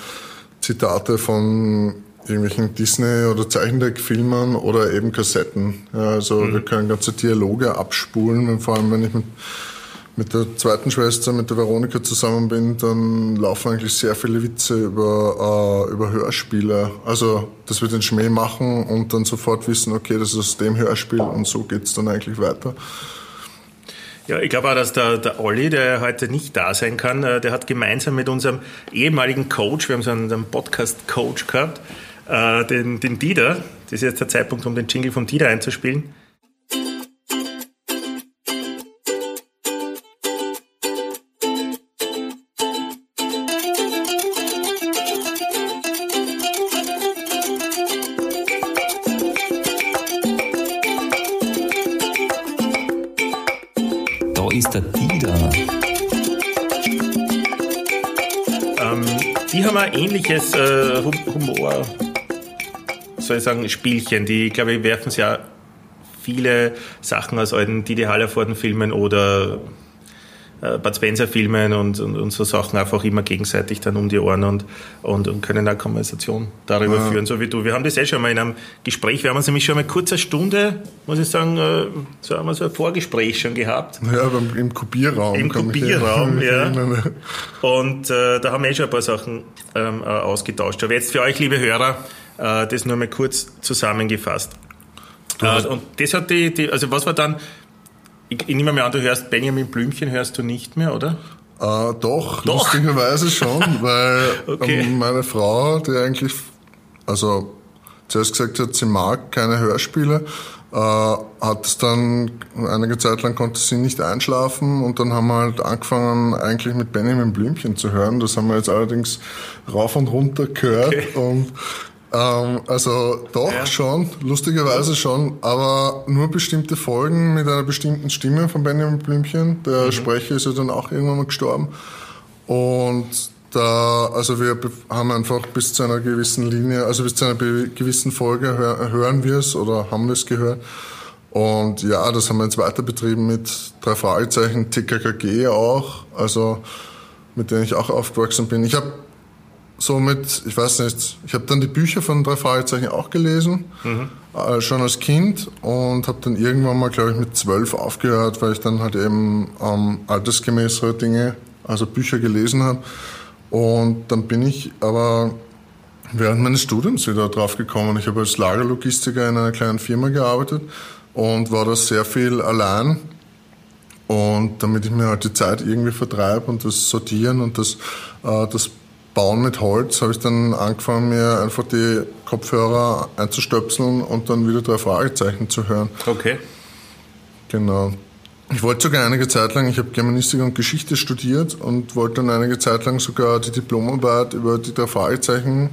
Zitate von irgendwelchen Disney- oder Zeichentrickfilmen oder eben Kassetten. Ja, also wir können ganze Dialoge abspulen, vor allem wenn ich mit, mit der zweiten Schwester, mit der Veronika zusammen bin, dann laufen eigentlich sehr viele Witze über, äh, über Hörspiele. Also, dass wir den Schmäh machen und dann sofort wissen, okay, das ist aus dem Hörspiel und so geht's dann eigentlich weiter. Ja, ich glaube auch, dass der, der Olli, der heute nicht da sein kann, äh, der hat gemeinsam mit unserem ehemaligen Coach, wir haben so einen, einen Podcast-Coach gehabt, äh, den, den Dieter, das ist jetzt der Zeitpunkt, um den Jingle vom Dieter einzuspielen. Ähnliches äh, Hum- Humor, soll ich sagen, Spielchen. Die, glaube ich, werfen ja viele Sachen aus alten Didi Hallervorden-Filmen oder äh, Bud Spencer-Filmen und, und, und so Sachen einfach immer gegenseitig dann um die Ohren und, und, und können eine Konversation darüber führen, so wie du. Wir haben das eh schon mal in einem Gespräch, wir haben uns nämlich schon mal kurz eine Stunde, muss ich sagen, äh, so haben wir so ein Vorgespräch schon gehabt. Ja, beim, im Kopierraum. Im Kopierraum, ja. Und äh, da haben wir eh schon ein paar Sachen ähm, äh, ausgetauscht. Aber jetzt für euch, liebe Hörer, äh, das nur mal kurz zusammengefasst. Und das hat die, die, also was war dann, ich, ich nehme mal an, du hörst Benjamin Blümchen, hörst du nicht mehr, oder? Äh, doch, Doch. lustigerweise schon, weil Okay. ähm, meine Frau, die eigentlich, also zuerst gesagt hat, sie mag keine Hörspiele, äh, hat es dann einige Zeit lang konnte sie nicht einschlafen und dann haben wir halt angefangen eigentlich mit Benjamin Blümchen zu hören. Das haben wir jetzt allerdings rauf und runter gehört Okay. und ähm, also doch Ja. schon, lustigerweise schon, aber nur bestimmte Folgen mit einer bestimmten Stimme von Benjamin Blümchen. Der Sprecher ist ja dann auch irgendwann mal gestorben. Und da, also wir be- haben einfach bis zu einer gewissen Linie, also bis zu einer gewissen Folge hör, hören wir es oder haben wir es gehört. Und ja, das haben wir jetzt weiter betrieben mit drei Fragezeichen, TKKG auch, also mit denen ich auch aufgewachsen bin. Ich habe somit, ich weiß nicht, ich habe dann die Bücher von drei Fragezeichen auch gelesen, äh, schon als Kind und habe dann irgendwann mal, glaube ich, mit zwölf aufgehört, weil ich dann halt eben ähm, altersgemäßere Dinge, also Bücher gelesen habe. Und dann bin ich aber während meines Studiums wieder drauf gekommen. Ich habe als Lagerlogistiker in einer kleinen Firma gearbeitet und war da sehr viel allein. Und damit ich mir halt die Zeit irgendwie vertreibe und das Sortieren und das, äh, das Bauen mit Holz habe ich dann angefangen, mir einfach die Kopfhörer einzustöpseln und dann wieder drei Fragezeichen zu hören. Okay. Genau. Ich wollte sogar einige Zeit lang, ich habe Germanistik und Geschichte studiert und wollte dann einige Zeit lang sogar die Diplomarbeit über die drei Fragezeichen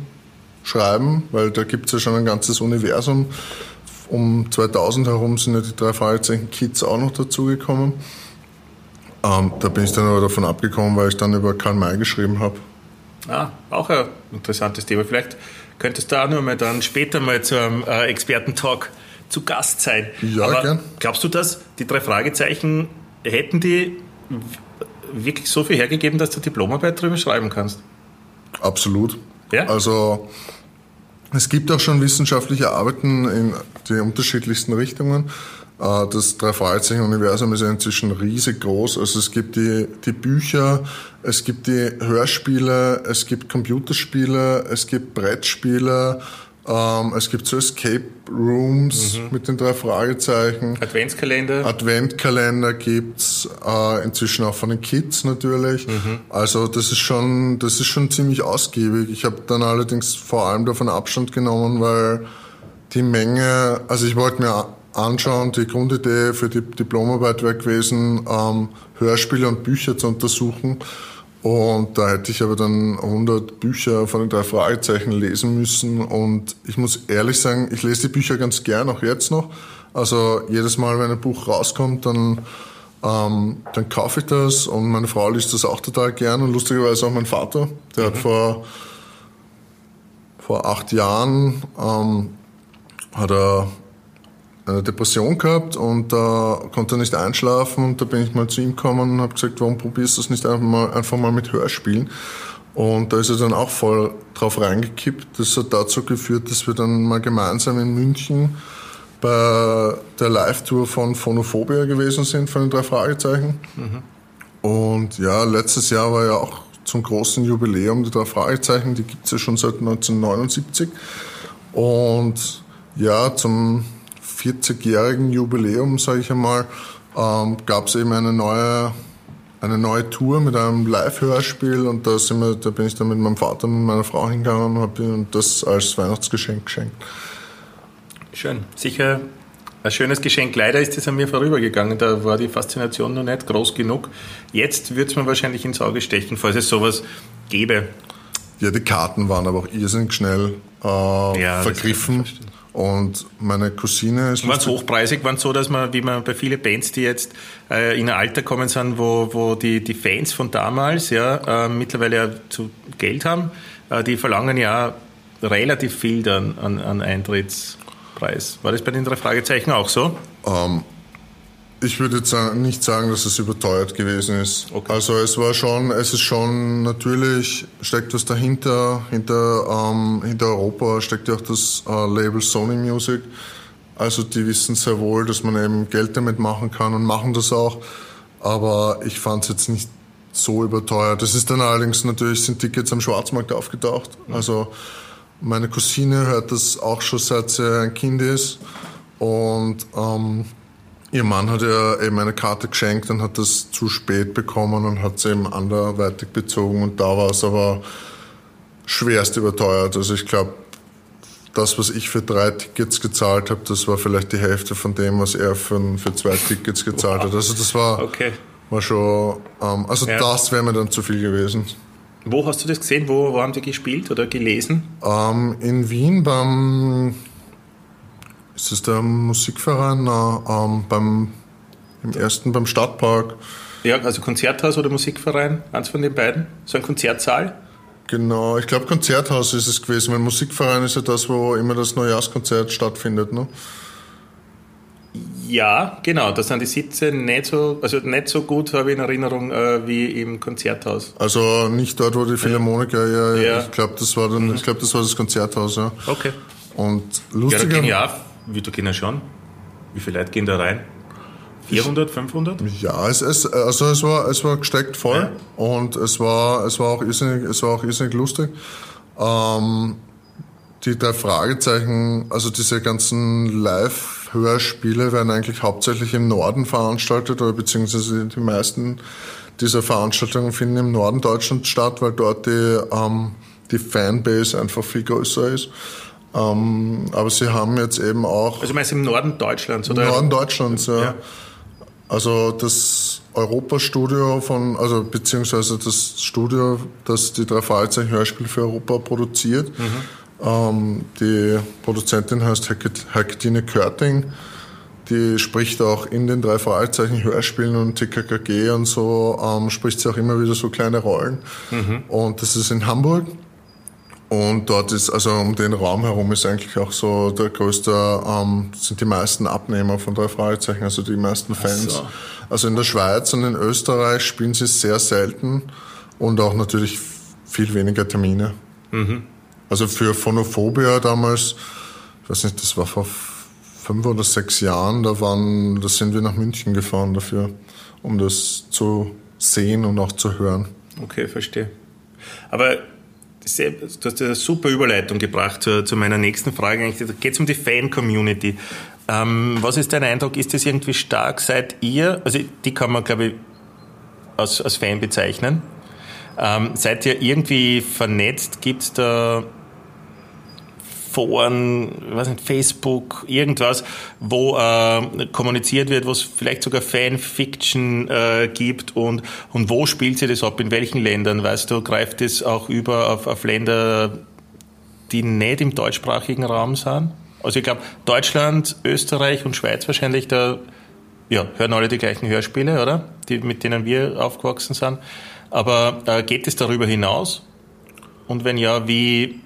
schreiben, weil da gibt es ja schon ein ganzes Universum. Um 2000 herum sind ja die drei Fragezeichen Kids auch noch dazugekommen. Ähm, da bin ich dann aber davon abgekommen, weil ich dann über Karl May geschrieben habe. Ah, auch ein interessantes Thema. Vielleicht könntest du auch nur mal dann später mal zu einem äh, Expertentalk zu Gast sein. Ja, Aber gern. glaubst du, dass die drei Fragezeichen hätten die wirklich so viel hergegeben, dass du Diplomarbeit darüber schreiben kannst? Absolut. Ja? Also es gibt auch schon wissenschaftliche Arbeiten in die unterschiedlichsten Richtungen. Äh, Das Drei-Fragezeichen-Universum ist ja inzwischen riesig groß. Also es gibt die, die Bücher, es gibt die Hörspiele, es gibt Computerspiele, es gibt Brettspiele, ähm, es gibt so Escape Rooms mit den drei Fragezeichen. Adventskalender? Adventkalender gibt's äh, inzwischen auch von den Kids natürlich. Also das ist schon, das ist schon ziemlich ausgiebig. Ich habe dann allerdings vor allem davon Abstand genommen, weil die Menge, also ich wollte mir anschauen, die Grundidee für die Diplomarbeit wäre gewesen, ähm, Hörspiele und Bücher zu untersuchen. Und da hätte ich aber dann 100 Bücher von den drei Fragezeichen lesen müssen. Und ich muss ehrlich sagen, ich lese die Bücher ganz gern, auch jetzt noch. Also jedes Mal, wenn ein Buch rauskommt, dann, ähm, dann kaufe ich das. Und meine Frau liest das auch total gern. Und lustigerweise auch mein Vater. Der hat vor, vor acht Jahren ähm, hat er eine Depression gehabt und da konnte er nicht einschlafen und da bin ich mal zu ihm gekommen und habe gesagt, warum probierst du es nicht einfach mal, einfach mal mit Hörspielen? Und da ist er dann auch voll drauf reingekippt. Das hat dazu geführt, dass wir dann mal gemeinsam in München bei der Live-Tour von Phonophobia gewesen sind, von den drei Fragezeichen. Und ja, letztes Jahr war ja auch zum großen Jubiläum die drei Fragezeichen, die gibt's ja schon seit 1979. Und ja, zum 40-jährigen Jubiläum, sage ich einmal, ähm, gab es eben eine neue, eine neue Tour mit einem Live-Hörspiel und da, sind wir, da bin ich dann mit meinem Vater und meiner Frau hingegangen und habe ihnen das als Weihnachtsgeschenk geschenkt. Schön. Sicher ein schönes Geschenk. Leider ist es an mir vorübergegangen. Da war die Faszination noch nicht groß genug. Jetzt wird es mir wahrscheinlich ins Auge stechen, falls es sowas gäbe. Ja, die Karten waren aber auch irrsinnig schnell äh, das vergriffen. Und meine Cousine ist Waren es hochpreisig? Waren es so, dass man, wie man bei vielen Bands, die jetzt äh, in ein Alter kommen sind, wo, wo die, die Fans von damals ja äh, mittlerweile ja zu Geld haben, äh, die verlangen ja relativ viel dann an, an Eintrittspreis. War das bei den drei Fragezeichen auch so? Ich würde jetzt nicht sagen, dass es überteuert gewesen ist. Okay. Also es war schon, es ist schon natürlich steckt was dahinter. Hinter ähm, hinter Europa steckt ja auch das äh, Label Sony Music. Also die wissen sehr wohl, dass man eben Geld damit machen kann und machen das auch. Aber ich fand es jetzt nicht so überteuert. Das ist dann allerdings natürlich sind Tickets am Schwarzmarkt aufgetaucht. Also meine Cousine hört das auch schon seit sie ein Kind ist und ähm, Ihr Mann hat ja eben eine Karte geschenkt und hat das zu spät bekommen und hat sie eben anderweitig bezogen und da war es aber schwerst überteuert. Also ich glaube, das, was ich für drei Tickets gezahlt habe, das war vielleicht die Hälfte von dem, was er für, für zwei Tickets gezahlt hat. Also das war, Okay. war schon, ähm, also Ja. das wäre mir dann zu viel gewesen. Wo hast du das gesehen? Wo, wo haben die gespielt oder gelesen? Ähm, in Wien beim, ist das der Musikverein? Na, ähm, beim, im ersten beim Stadtpark. Ja, also Konzerthaus oder Musikverein, eins von den beiden. So ein Konzertsaal. Genau, ich glaube Konzerthaus ist es gewesen, weil Musikverein ist ja das, wo immer das Neujahrskonzert stattfindet, ne? Ja, genau. Da sind die Sitze nicht so, also nicht so gut, habe ich in Erinnerung, äh, wie im Konzerthaus. Also nicht dort, wo die Philharmoniker, ja, ja. Ja. ich glaube, das war dann, ich glaube, das war das Konzerthaus, ja. Okay. Und lustiger, ja wie du gehen ja schon. Wie viele Leute gehen da rein? 400, 500? ja, es, es, also es war, es war gesteckt voll und es war, es war auch irrsinnig, es war auch irrsinnig lustig. Ähm, die drei Fragezeichen, also diese ganzen Live-Hörspiele werden eigentlich hauptsächlich im Norden veranstaltet oder beziehungsweise die meisten diese Veranstaltungen finden im Norden Deutschlands statt, weil dort die, ähm, die Fanbase einfach viel größer ist. Ähm, aber sie haben jetzt eben auch. Also meinst du im Norden Deutschlands, oder? Im Norden Deutschlands, ja. ja. Also das Europastudio von, also beziehungsweise das Studio, das die drei Fragezeichen Hörspiele für Europa produziert. Mhm. Ähm, die Produzentin heißt Haketine Körting. Die spricht auch in den drei Fragezeichen Hörspielen und TKKG und so, ähm, spricht sie auch immer wieder so kleine Rollen. Mhm. Und das ist in Hamburg. Und dort ist, also um den Raum herum ist eigentlich auch so der größte, ähm, sind die meisten Abnehmer von drei Fragezeichen, also die meisten Fans. So. Also in der Schweiz und in Österreich spielen sie sehr selten und auch natürlich viel weniger Termine. Mhm. Also für Phonophobia damals, ich weiß nicht, das war vor fünf oder sechs Jahren, da waren, da sind wir nach München gefahren dafür, um das zu sehen und auch zu hören. Okay, verstehe. Aber du hast eine super Überleitung gebracht zu, zu meiner nächsten Frage. Da geht es um die Fan-Community. Ähm, was ist dein Eindruck? Ist das irgendwie stark? Seid ihr, also die kann man, glaube ich, als, als Fan bezeichnen. Ähm, seid ihr irgendwie vernetzt? Gibt es da Foren, weiß nicht, Facebook, irgendwas, wo äh, kommuniziert wird, wo es vielleicht sogar Fanfiction äh, gibt und, und wo spielt sie das ab, in welchen Ländern, weißt du, greift es auch über auf, auf Länder, die nicht im deutschsprachigen Raum sind? Also ich glaube, Deutschland, Österreich und Schweiz wahrscheinlich, da ja, hören alle die gleichen Hörspiele, oder? Die, mit denen wir aufgewachsen sind. Aber äh, geht es darüber hinaus? Und wenn ja, wie,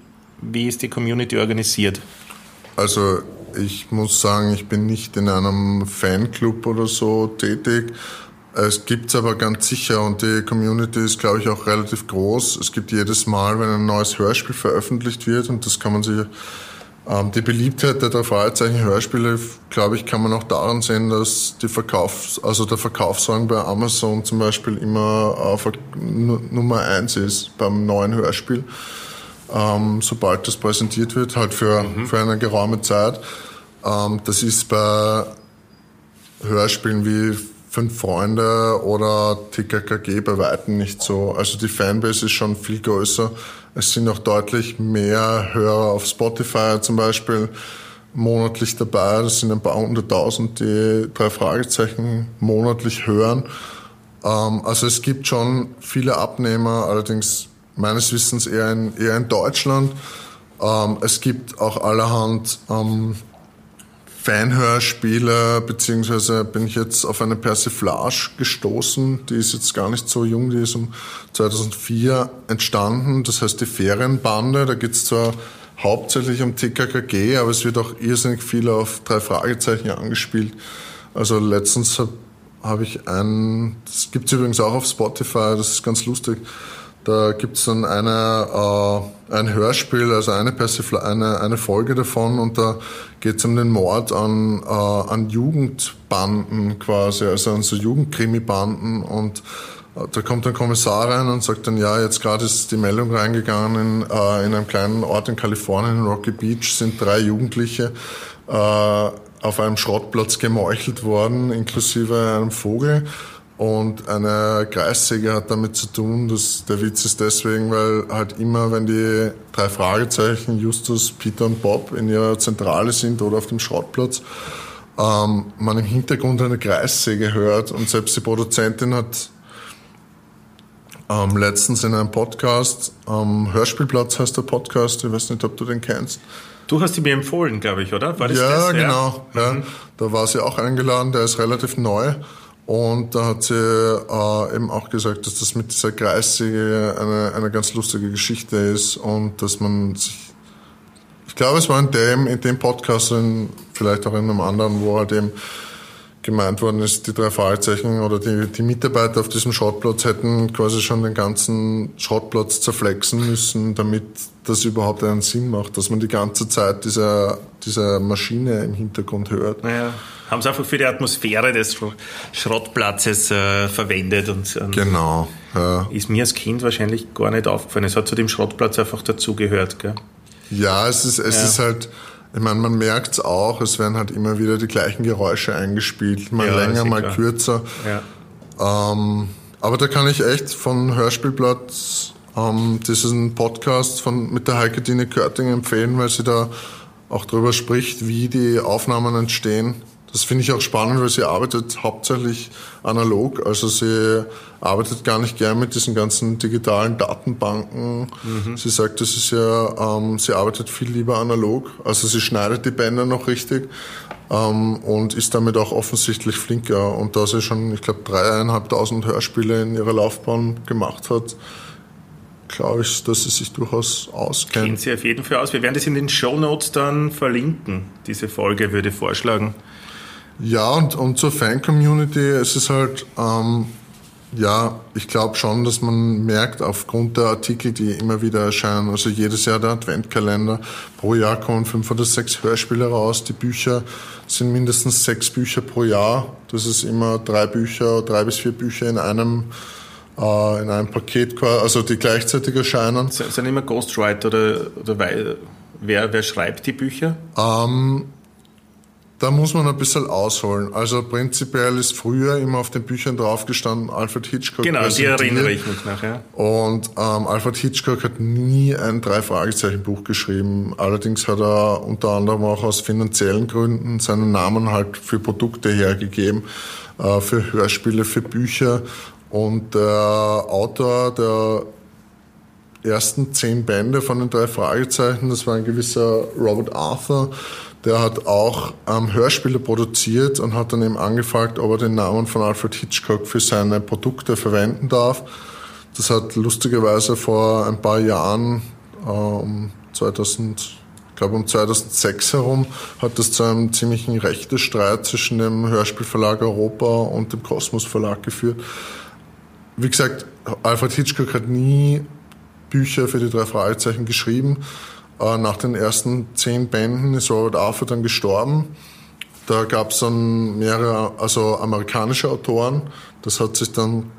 wie ist die Community organisiert? Also ich muss sagen, ich bin nicht in einem Fanclub oder so tätig. Es gibt es aber ganz sicher und die Community ist, glaube ich, auch relativ groß. Es gibt jedes Mal, wenn ein neues Hörspiel veröffentlicht wird und das kann man sich ähm, die Beliebtheit der drei Fragezeichen Hörspiele, glaube ich, kann man auch daran sehen, dass die Verkaufs-, also der Verkaufsrang bei Amazon zum Beispiel immer auf Nummer eins ist beim neuen Hörspiel ähm, sobald das präsentiert wird, halt für, mhm. für eine geraume Zeit. Ähm, das ist bei Hörspielen wie Fünf Freunde oder TKKG bei Weitem nicht so. Also die Fanbase ist schon viel größer. Es sind auch deutlich mehr Hörer auf Spotify zum Beispiel monatlich dabei. Das sind ein paar hunderttausend, die drei Fragezeichen monatlich hören. Ähm, also es gibt schon viele Abnehmer, allerdings meines Wissens eher in, eher in Deutschland. Ähm, es gibt auch allerhand ähm, Fanhörspiele, beziehungsweise bin ich jetzt auf eine Persiflage gestoßen, die ist jetzt gar nicht so jung, die ist um 2004 entstanden, das heißt die Ferienbande, da geht es zwar hauptsächlich um TKKG, aber es wird auch irrsinnig viel auf drei Fragezeichen angespielt. Also letztens habe hab ich ein, das gibt es übrigens auch auf Spotify, das ist ganz lustig, da gibt es dann eine, äh, ein Hörspiel, also eine, Persifla eine, eine Folge davon und da geht es um den Mord an, äh, an Jugendbanden quasi, also an so Jugendkrimi-Banden und äh, da kommt ein Kommissar rein und sagt dann, ja, jetzt gerade ist die Meldung reingegangen, in, äh, in einem kleinen Ort in Kalifornien, in Rocky Beach, sind drei Jugendliche äh, auf einem Schrottplatz gemeuchelt worden, inklusive einem Vogel. Und eine Kreissäge hat damit zu tun, dass der Witz ist deswegen, weil halt immer, wenn die drei Fragezeichen, Justus, Peter und Bob in ihrer Zentrale sind oder auf dem Schrottplatz, ähm, man im Hintergrund eine Kreissäge hört und selbst die Produzentin hat ähm, letztens in einem Podcast, ähm, Hörspielplatz heißt der Podcast, ich weiß nicht, ob du den kennst. Du hast ihn mir empfohlen, glaube ich, oder? War das ja, das? genau. Ja. Mhm. Da war sie auch eingeladen, der ist relativ neu. Und da hat sie äh, eben auch gesagt, dass das mit dieser Kreissäge eine, eine ganz lustige Geschichte ist und dass man sich, ich glaube, es war in dem, in dem Podcast, in, vielleicht auch in einem anderen, wo halt eben gemeint worden ist, die drei Fragezeichen oder die, die Mitarbeiter auf diesem Schrottplatz hätten quasi schon den ganzen Schrottplatz zerflexen müssen, damit das überhaupt einen Sinn macht, dass man die ganze Zeit diese, diese Maschine im Hintergrund hört. Naja, haben sie einfach für die Atmosphäre des Schrottplatzes äh, verwendet und, und genau, ja. ist mir als Kind wahrscheinlich gar nicht aufgefallen. Es hat zu dem Schrottplatz einfach dazugehört. Ja, es ist, es ja. ist halt ich meine, man merkt es auch, es werden halt immer wieder die gleichen Geräusche eingespielt, mal ja, länger, mal klar. kürzer. Ja. Ähm, aber da kann ich echt von Hörspielblatt ähm, diesen Podcast von, mit der Heike Dine Körting empfehlen, weil sie da auch darüber spricht, wie die Aufnahmen entstehen. Das finde ich auch spannend, weil sie arbeitet hauptsächlich analog. Also sie arbeitet gar nicht gern mit diesen ganzen digitalen Datenbanken. Mhm. Sie sagt, das ist ja, ähm, sie arbeitet viel lieber analog. Also sie schneidet die Bänder noch richtig ähm, und ist damit auch offensichtlich flinker. Und da sie schon, ich glaube, dreieinhalbtausend Hörspiele in ihrer Laufbahn gemacht hat, glaube ich, dass sie sich durchaus auskennt. Kennt sie auf jeden Fall aus. Wir werden das in den Show Notes dann verlinken. Diese Folge würde ich vorschlagen. Ja, und, und zur Fan-Community, es ist halt, ähm, ja, ich glaube schon, dass man merkt, aufgrund der Artikel, die immer wieder erscheinen, also jedes Jahr der Adventkalender, pro Jahr kommen fünf oder sechs Hörspiele raus, die Bücher sind mindestens sechs Bücher pro Jahr, das ist immer drei Bücher, drei bis vier Bücher in einem äh, in einem Paket, also die gleichzeitig erscheinen. Sind immer Ghostwriter oder, oder wer, wer schreibt die Bücher? Ähm, da muss man ein bisschen ausholen. Also prinzipiell ist früher immer auf den Büchern draufgestanden, Alfred Hitchcock. Genau, die erinnere ich mich nach, ja. Und ähm, Alfred Hitchcock hat nie ein Drei-Fragezeichen-Buch geschrieben. Allerdings hat er unter anderem auch aus finanziellen Gründen seinen Namen halt für Produkte hergegeben, äh, für Hörspiele, für Bücher. Und der Autor der ersten zehn Bände von den drei Fragezeichen, das war ein gewisser Robert Arthur, der hat auch ähm, Hörspiele produziert und hat dann eben angefragt, ob er den Namen von Alfred Hitchcock für seine Produkte verwenden darf. Das hat lustigerweise vor ein paar Jahren, ähm, 2000, ich glaube um 2006 herum, hat das zu einem ziemlichen Rechtestreit zwischen dem Hörspielverlag Europa und dem Kosmos Verlag geführt. Wie gesagt, Alfred Hitchcock hat nie Bücher für die drei Fragezeichen geschrieben. Äh, nach den ersten zehn Bänden ist Robert Arthur dann gestorben. Da gab es dann mehrere, also amerikanische Autoren. Das hat sich dann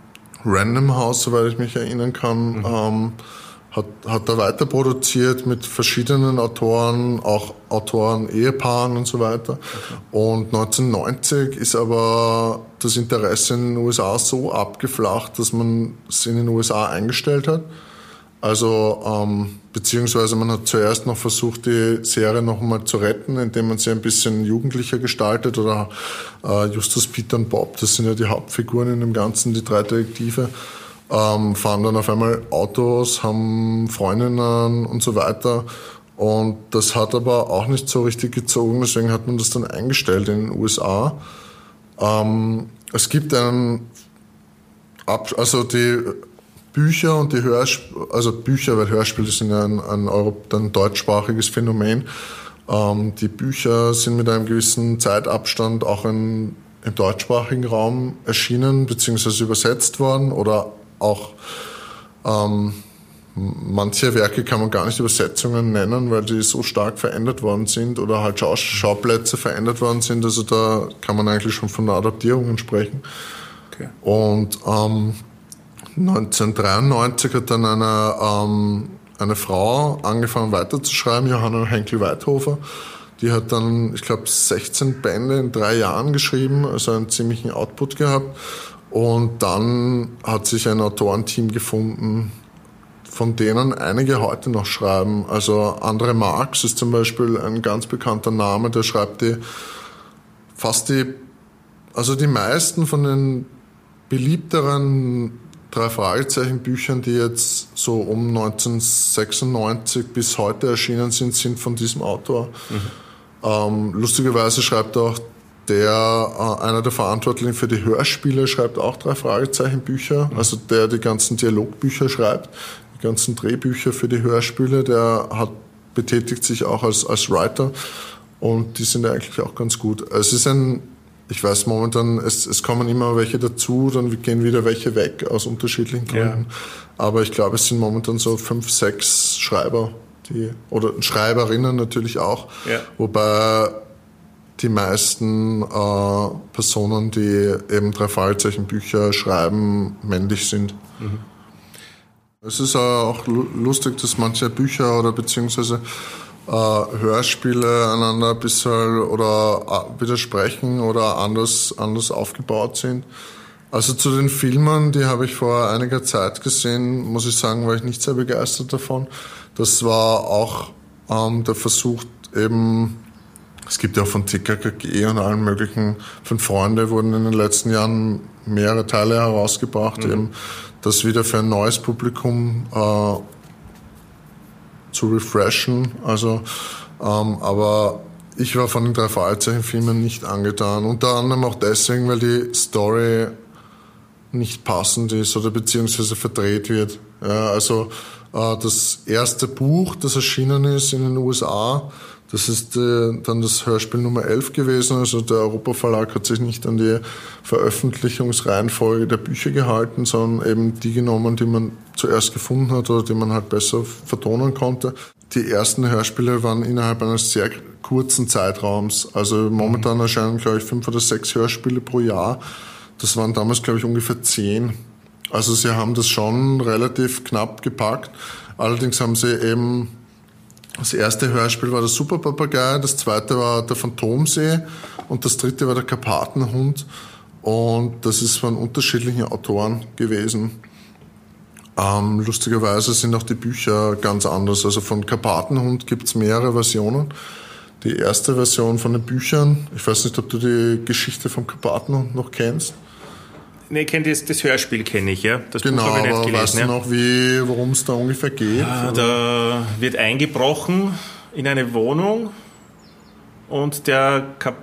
Random House, soweit ich mich erinnern kann, mhm. ähm, hat, hat da weiter produziert mit verschiedenen Autoren, auch Autoren, Ehepaaren und so weiter. Okay. Und 1990 ist aber das Interesse in den USA so abgeflacht, dass man es in den USA eingestellt hat. Also ähm, beziehungsweise man hat zuerst noch versucht, die Serie noch einmal zu retten, indem man sie ein bisschen jugendlicher gestaltet oder äh, Justus, Peter und Bob, das sind ja die Hauptfiguren in dem Ganzen, die drei Detektive, ähm, fahren dann auf einmal Autos, haben Freundinnen und so weiter. Und das hat aber auch nicht so richtig gezogen, deswegen hat man das dann eingestellt in den USA. Ähm, es gibt einen, Ab also die Bücher und die Hörspiele, also Bücher, weil Hörspiele sind ja ein, ein, Europ ein deutschsprachiges Phänomen. Ähm, die Bücher sind mit einem gewissen Zeitabstand auch in, im deutschsprachigen Raum erschienen bzw. übersetzt worden oder auch ähm, manche Werke kann man gar nicht Übersetzungen nennen, weil die so stark verändert worden sind oder halt Schau Schauplätze verändert worden sind. Also da kann man eigentlich schon von Adaptierungen sprechen. Okay. Und ähm, 1993 hat dann eine, ähm, eine Frau angefangen weiterzuschreiben, Johanna Henkel-Weithofer. Die hat dann, ich glaube, 16 Bände in drei Jahren geschrieben, also einen ziemlichen Output gehabt. Und dann hat sich ein Autorenteam gefunden, von denen einige heute noch schreiben. Also Andre Marx ist zum Beispiel ein ganz bekannter Name, der schreibt die fast die, also die meisten von den beliebteren drei Fragezeichen Büchern, die jetzt so um 1996 bis heute erschienen sind, sind von diesem Autor. Mhm. Ähm, lustigerweise schreibt auch der, äh, einer der Verantwortlichen für die Hörspiele, schreibt auch drei Fragezeichen Bücher, mhm. also der die ganzen Dialogbücher schreibt, die ganzen Drehbücher für die Hörspiele, der hat betätigt sich auch als, als Writer und die sind eigentlich auch ganz gut. Es ist ein ich weiß momentan, es, es kommen immer welche dazu, dann gehen wieder welche weg aus unterschiedlichen Gründen. Ja. Aber ich glaube, es sind momentan so fünf, sechs Schreiber, die, oder Schreiberinnen natürlich auch. Ja. Wobei die meisten äh, Personen, die eben drei Fragezeichen Bücher schreiben, männlich sind. Mhm. Es ist auch lustig, dass manche Bücher oder beziehungsweise äh, Hörspiele einander ein bisschen oder äh, widersprechen oder anders, anders aufgebaut sind. Also zu den Filmen, die habe ich vor einiger Zeit gesehen, muss ich sagen, war ich nicht sehr begeistert davon. Das war auch ähm, der Versuch eben, es gibt ja auch von TKKG und allen möglichen, von Freunde wurden in den letzten Jahren mehrere Teile herausgebracht, mhm. eben das wieder für ein neues Publikum äh, zu refreshen. Also, ähm, aber ich war von den drei Fragezeichen-Filmen nicht angetan. Unter anderem auch deswegen, weil die Story nicht passend ist oder beziehungsweise verdreht wird. Ja, also äh, das erste Buch, das erschienen ist in den USA, das ist äh, dann das Hörspiel Nummer 11 gewesen. Also der Europa Verlag hat sich nicht an die Veröffentlichungsreihenfolge der Bücher gehalten, sondern eben die genommen, die man zuerst gefunden hat oder die man halt besser vertonen konnte. Die ersten Hörspiele waren innerhalb eines sehr kurzen Zeitraums. Also momentan erscheinen, glaube ich, fünf oder sechs Hörspiele pro Jahr. Das waren damals, glaube ich, ungefähr zehn. Also sie haben das schon relativ knapp gepackt. Allerdings haben sie eben, das erste Hörspiel war der Superpapagei, das zweite war der Phantomsee und das dritte war der Karpatenhund. Und das ist von unterschiedlichen Autoren gewesen. Ähm, lustigerweise sind auch die Bücher ganz anders. Also von Karpatenhund gibt es mehrere Versionen. Die erste Version von den Büchern, ich weiß nicht, ob du die Geschichte vom Karpatenhund noch kennst. Nee, ich das, das Hörspiel kenne ich, ja. Das genau, Buch ich nicht gelesen, weißt du noch, worum es da ungefähr geht? Ja, da wird eingebrochen in eine Wohnung und der Kap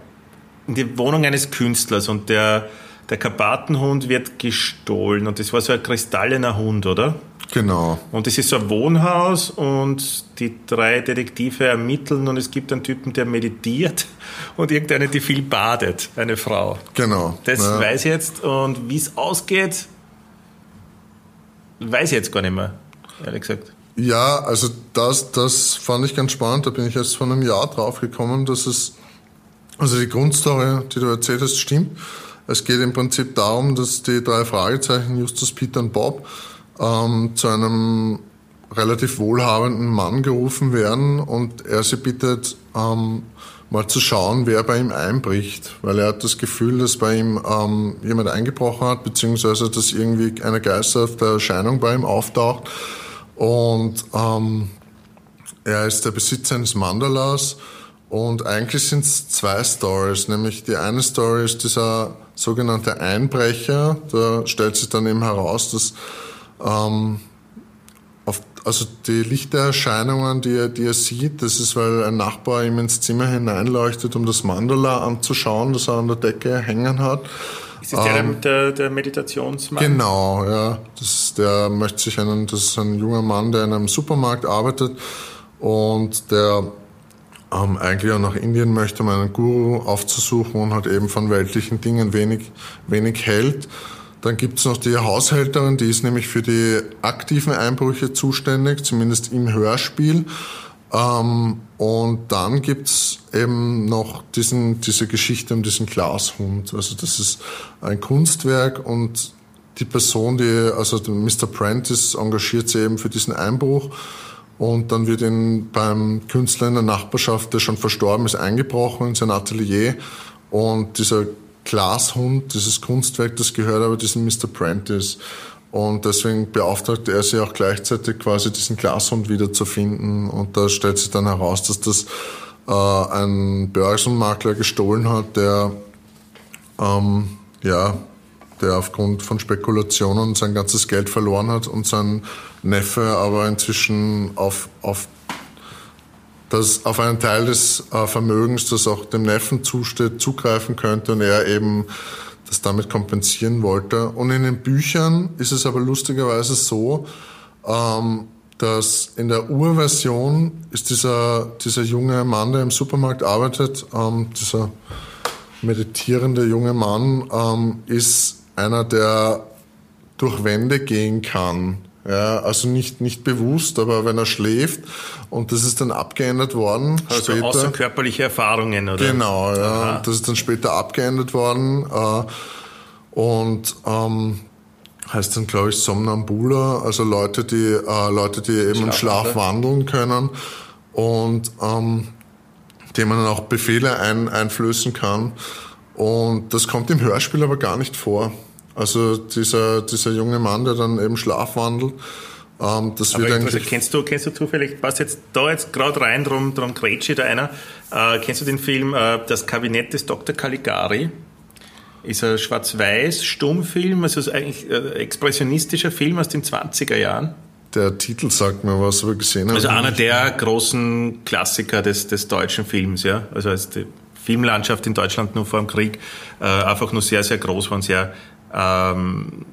in die Wohnung eines Künstlers und der, der Karpatenhund wird gestohlen und das war so ein kristallener Hund, oder? Genau. Und es ist so ein Wohnhaus und die drei Detektive ermitteln und es gibt einen Typen, der meditiert und irgendeine, die viel badet, eine Frau. Genau. Das ja. weiß ich jetzt und wie es ausgeht, weiß ich jetzt gar nicht mehr, ehrlich gesagt. Ja, also das, das fand ich ganz spannend. Da bin ich erst vor einem Jahr drauf gekommen, dass es, also die Grundstory, die du erzählt hast, stimmt. Es geht im Prinzip darum, dass die drei Fragezeichen, Justus, Peter und Bob, ähm, zu einem relativ wohlhabenden Mann gerufen werden und er sie bittet, ähm, mal zu schauen, wer bei ihm einbricht, weil er hat das Gefühl, dass bei ihm ähm, jemand eingebrochen hat, beziehungsweise dass irgendwie eine geisterhafte Erscheinung bei ihm auftaucht. Und ähm, er ist der Besitzer eines Mandalas. Und eigentlich sind es zwei Stories, nämlich die eine Story ist dieser sogenannte Einbrecher, da stellt sich dann eben heraus, dass ähm, auf, also die Lichterscheinungen, die er, die er sieht, das ist, weil ein Nachbar ihm ins Zimmer hineinleuchtet, um das Mandala anzuschauen, das er an der Decke hängen hat. Ist das der, ähm, der, der Meditationsmann? Genau, ja. Das, der möchte sich einen, das ist ein junger Mann, der in einem Supermarkt arbeitet und der ähm, eigentlich auch nach Indien möchte, um einen Guru aufzusuchen und halt eben von weltlichen Dingen wenig, wenig hält. Dann gibt's noch die Haushälterin, die ist nämlich für die aktiven Einbrüche zuständig, zumindest im Hörspiel. Ähm, und dann gibt's eben noch diesen, diese Geschichte um diesen Glashund. Also das ist ein Kunstwerk und die Person, die, also Mr. Prentice engagiert sie eben für diesen Einbruch. Und dann wird ihn beim Künstler in der Nachbarschaft, der schon verstorben ist, eingebrochen in sein Atelier. Und dieser Glashund, dieses Kunstwerk, das gehört aber diesem Mr. Prentice. Und deswegen beauftragt er sie auch gleichzeitig quasi diesen Glashund wieder zu finden. Und da stellt sich dann heraus, dass das äh, ein Börsenmakler gestohlen hat, der ähm, ja, der aufgrund von Spekulationen sein ganzes Geld verloren hat und sein Neffe aber inzwischen auf, auf dass auf einen Teil des äh, Vermögens, das auch dem Neffen zusteht, zugreifen könnte und er eben das damit kompensieren wollte. Und in den Büchern ist es aber lustigerweise so, ähm, dass in der Urversion ist dieser, dieser junge Mann, der im Supermarkt arbeitet, ähm, dieser meditierende junge Mann, ähm, ist einer, der durch Wände gehen kann. Ja, also nicht, nicht bewusst, aber wenn er schläft und das ist dann abgeändert worden. Also später. außerkörperliche Erfahrungen, oder? Genau, ja. Das ist dann später abgeändert worden. Äh, und ähm, heißt dann, glaube ich, Somnambula, also Leute, die, äh, Leute, die eben im Schlaf wandeln können und ähm, denen man dann auch Befehle ein, einflößen kann. Und das kommt im Hörspiel aber gar nicht vor. Also dieser, dieser junge Mann, der dann eben schlafwandelt. Ähm, das Aber wird also, eigentlich. kennst du, kennst du zufällig, passt jetzt da jetzt gerade rein, drum, drum grätsche da einer. Äh, kennst du den Film äh, Das Kabinett des Dr. Caligari? Ist ein schwarz-weiß Stummfilm, also ist eigentlich ein expressionistischer Film aus den 20er Jahren. Der Titel sagt mir was, aber gesehen habe Also einer nicht. der großen Klassiker des, des deutschen Films, ja. Also als die Filmlandschaft in Deutschland nur vor dem Krieg äh, einfach nur sehr, sehr groß war und sehr ähm,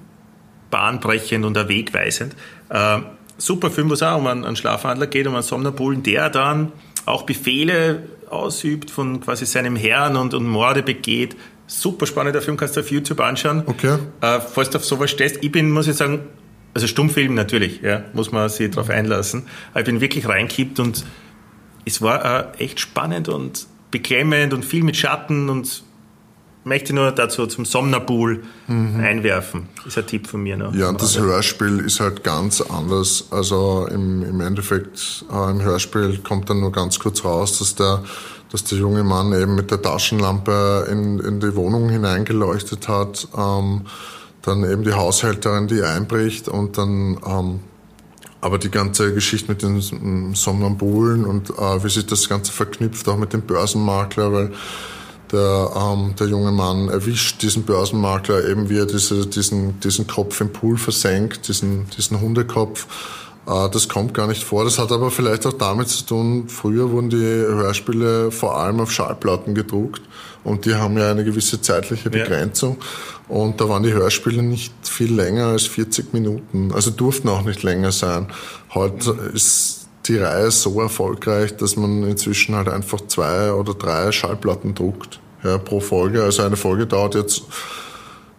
bahnbrechend und wegweisend. Äh, super Film, wo es auch um einen, einen Schlafwandler geht, um einen Somnambulen, der dann auch Befehle ausübt von quasi seinem Herrn und, und Morde begeht. Super spannender Film, kannst du auf YouTube anschauen. Okay. Äh, falls du auf sowas stehst, ich bin, muss ich sagen, also Stummfilm natürlich, ja, muss man sich darauf einlassen. Aber ich bin wirklich reinkippt und es war äh, echt spannend und beklemmend und viel mit Schatten und möchte nur dazu zum Somnambul einwerfen. Ist ein Tipp von mir noch. Mhm. Ja, und das Hörspiel ist halt ganz anders. Also im, im Endeffekt, äh, im Hörspiel kommt dann nur ganz kurz raus, dass der, dass der junge Mann eben mit der Taschenlampe in, in die Wohnung hineingeleuchtet hat. Ähm, dann eben die Haushälterin, die einbricht und dann ähm, aber die ganze Geschichte mit den Somnambulen und äh, wie sich das Ganze verknüpft, auch mit dem Börsenmakler, weil der, ähm, der junge Mann erwischt diesen Börsenmakler eben, wie er diese, diesen, diesen Kopf im Pool versenkt, diesen, diesen Hundekopf. Äh, das kommt gar nicht vor. Das hat aber vielleicht auch damit zu tun, früher wurden die Hörspiele vor allem auf Schallplatten gedruckt und die haben ja eine gewisse zeitliche Ja. Begrenzung. Und da waren die Hörspiele nicht viel länger als 40 Minuten, also durften auch nicht länger sein. Heute ist die Reihe so erfolgreich, dass man inzwischen halt einfach zwei oder drei Schallplatten druckt ja, pro Folge. Also eine Folge dauert jetzt,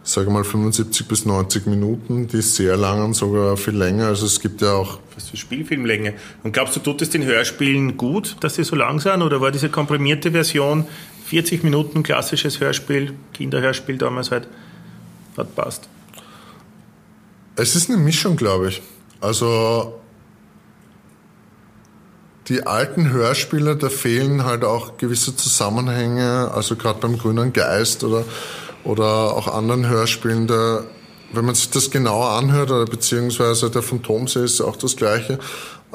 sage mal, 75 bis 90 Minuten. Die ist sehr lang und sogar viel länger. Also es gibt ja auch Was für Spielfilmlänge. Und glaubst du, tut es den Hörspielen gut, dass sie so lang sind? Oder war diese komprimierte Version 40 Minuten klassisches Hörspiel, Kinderhörspiel damals halt, hat passt? Es ist eine Mischung, glaube ich. Also die alten Hörspiele, da fehlen halt auch gewisse Zusammenhänge, also gerade beim Grünen Geist oder, oder auch anderen Hörspielen, da, wenn man sich das genauer anhört, oder beziehungsweise der Phantomsee ist auch das Gleiche,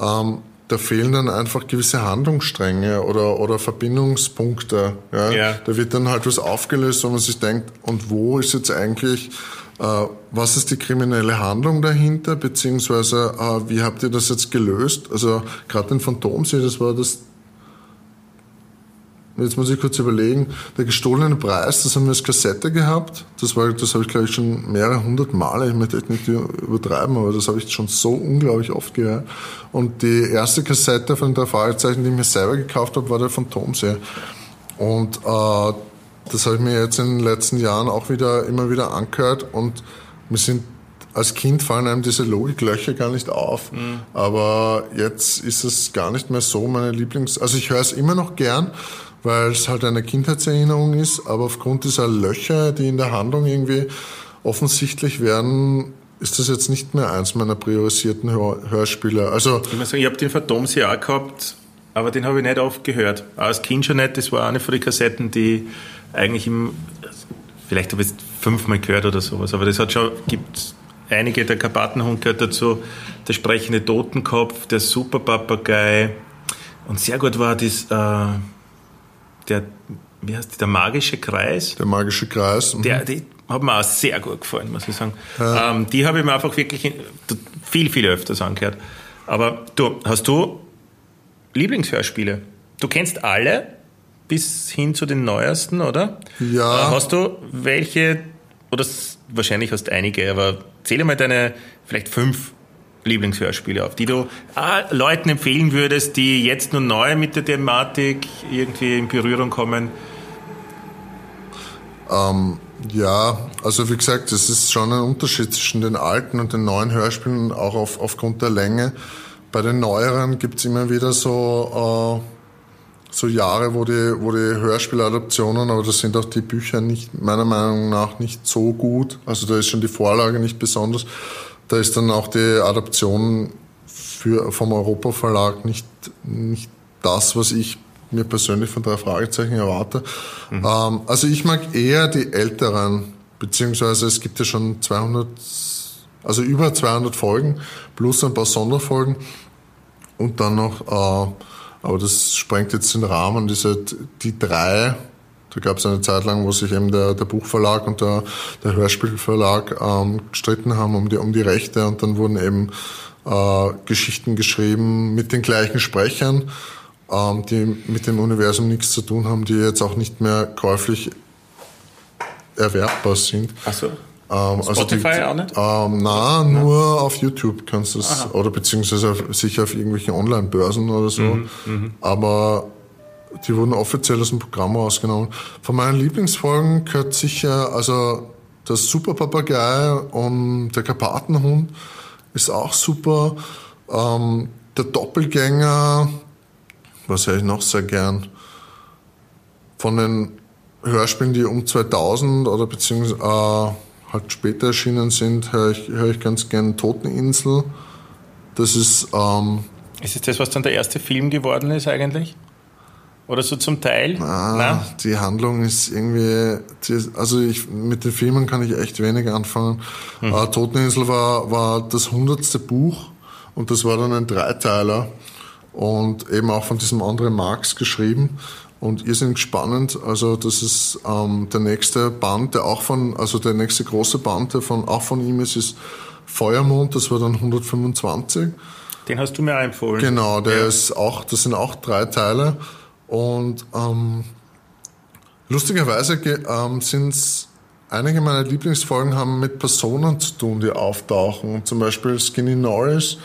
ähm, da fehlen dann einfach gewisse Handlungsstränge oder, oder Verbindungspunkte. Ja? Ja. Da wird dann halt was aufgelöst, wo man sich denkt, und wo ist jetzt eigentlich, was ist die kriminelle Handlung dahinter, beziehungsweise äh, wie habt ihr das jetzt gelöst? Also gerade den Phantomsee, das war das, jetzt muss ich kurz überlegen, der gestohlene Preis, das haben wir als Kassette gehabt. Das war, das habe ich glaube ich schon mehrere hundert Male, ich möchte nicht übertreiben, aber das habe ich schon so unglaublich oft gehört. Und die erste Kassette von der Fragezeichen, die ich mir selber gekauft habe, war der Phantomsee. Und äh, das habe ich mir jetzt in den letzten Jahren auch wieder immer wieder angehört und mir sind als Kind fallen einem diese Logiklöcher gar nicht auf. Aber jetzt ist es gar nicht mehr so meine Lieblings... Also ich höre es immer noch gern, weil es halt eine Kindheitserinnerung ist, aber aufgrund dieser Löcher, die in der Handlung irgendwie offensichtlich werden, ist das jetzt nicht mehr eins meiner priorisierten Hör Hörspiele. Also Ich muss sagen, ich habe den Phantomsee auch gehabt, aber den habe ich nicht oft gehört. Als Kind schon nicht, das war eine von den Kassetten, die eigentlich im, vielleicht habe ich es fünfmal gehört oder sowas, aber das hat schon, gibt einige, der Karpatenhund gehört dazu, der sprechende Totenkopf, der Superpapagei und sehr gut war das, äh, der, wie heißt die, der magische Kreis. der magische Kreis. mhm. Der, die hat mir auch sehr gut gefallen, muss ich sagen. Ähm, die habe ich mir einfach wirklich viel, viel öfters angehört. Aber du, hast du Lieblingshörspiele? Du kennst alle bis hin zu den neuesten, oder? Ja. Äh, hast du welche, oder wahrscheinlich hast du einige, aber zähle mal deine vielleicht fünf Lieblingshörspiele auf, die du ah, Leuten empfehlen würdest, die jetzt nur neu mit der Thematik irgendwie in Berührung kommen. Ja, also wie gesagt, es ist schon ein Unterschied zwischen den alten und den neuen Hörspielen, auch auf, aufgrund der Länge. Bei den neueren gibt's immer wieder so, äh, so Jahre, wo die, wo die Hörspieladaptionen, aber das sind auch die Bücher nicht, meiner Meinung nach nicht so gut. Also da ist schon die Vorlage nicht besonders. Da ist dann auch die Adaption für, vom Europa Verlag nicht, nicht das, was ich mir persönlich von drei Fragezeichen erwarte. Ähm, also ich mag eher die älteren beziehungsweise es gibt ja schon 200, also über 200 Folgen, plus ein paar Sonderfolgen und dann noch, äh, aber das sprengt jetzt den Rahmen, diese, die drei, da gab es eine Zeit lang, wo sich eben der, der Buchverlag und der, der Hörspielverlag ähm, gestritten haben um die, um die Rechte und dann wurden eben äh, Geschichten geschrieben mit den gleichen Sprechern, ähm, die mit dem Universum nichts zu tun haben, die jetzt auch nicht mehr käuflich erwerbbar sind. Ach so. Ähm, Spotify also die, auch nicht? Ähm, na, nur auf YouTube kannst du es, oder beziehungsweise auf, sicher auf irgendwelchen Online-Börsen oder so. Mhm, Aber die wurden offiziell aus dem Programm rausgenommen. Von meinen Lieblingsfolgen gehört sicher, also das Super Papagei und der Karpatenhund ist auch super. Ähm, der Doppelgänger, was höre ich noch sehr gern? Von den Hörspielen, die um 2000 oder beziehungsweise äh, halt später erschienen sind, höre ich, höre ich ganz gern Toteninsel. Das ist, ähm, Ist es das, was dann der erste Film geworden ist eigentlich? Oder so zum Teil? Nein? die Handlung ist irgendwie, also ich, mit den Filmen kann ich echt wenig anfangen. Äh, Toteninsel war, war das hundertste Buch und das war dann ein Dreiteiler und eben auch von diesem anderen Marx geschrieben und irrsinnig spannend. Also das ist ähm, der nächste Band, der auch von, also der nächste große Band, der von, auch von ihm ist, ist Feuermond, das war dann 125. Den hast du mir empfohlen. Genau, der Ja. ist auch, das sind auch drei Teile. Und ähm, lustigerweise ge- ähm, sind's einige meiner Lieblingsfolgen haben mit Personen zu tun, die auftauchen. Zum Beispiel Skinny Norris,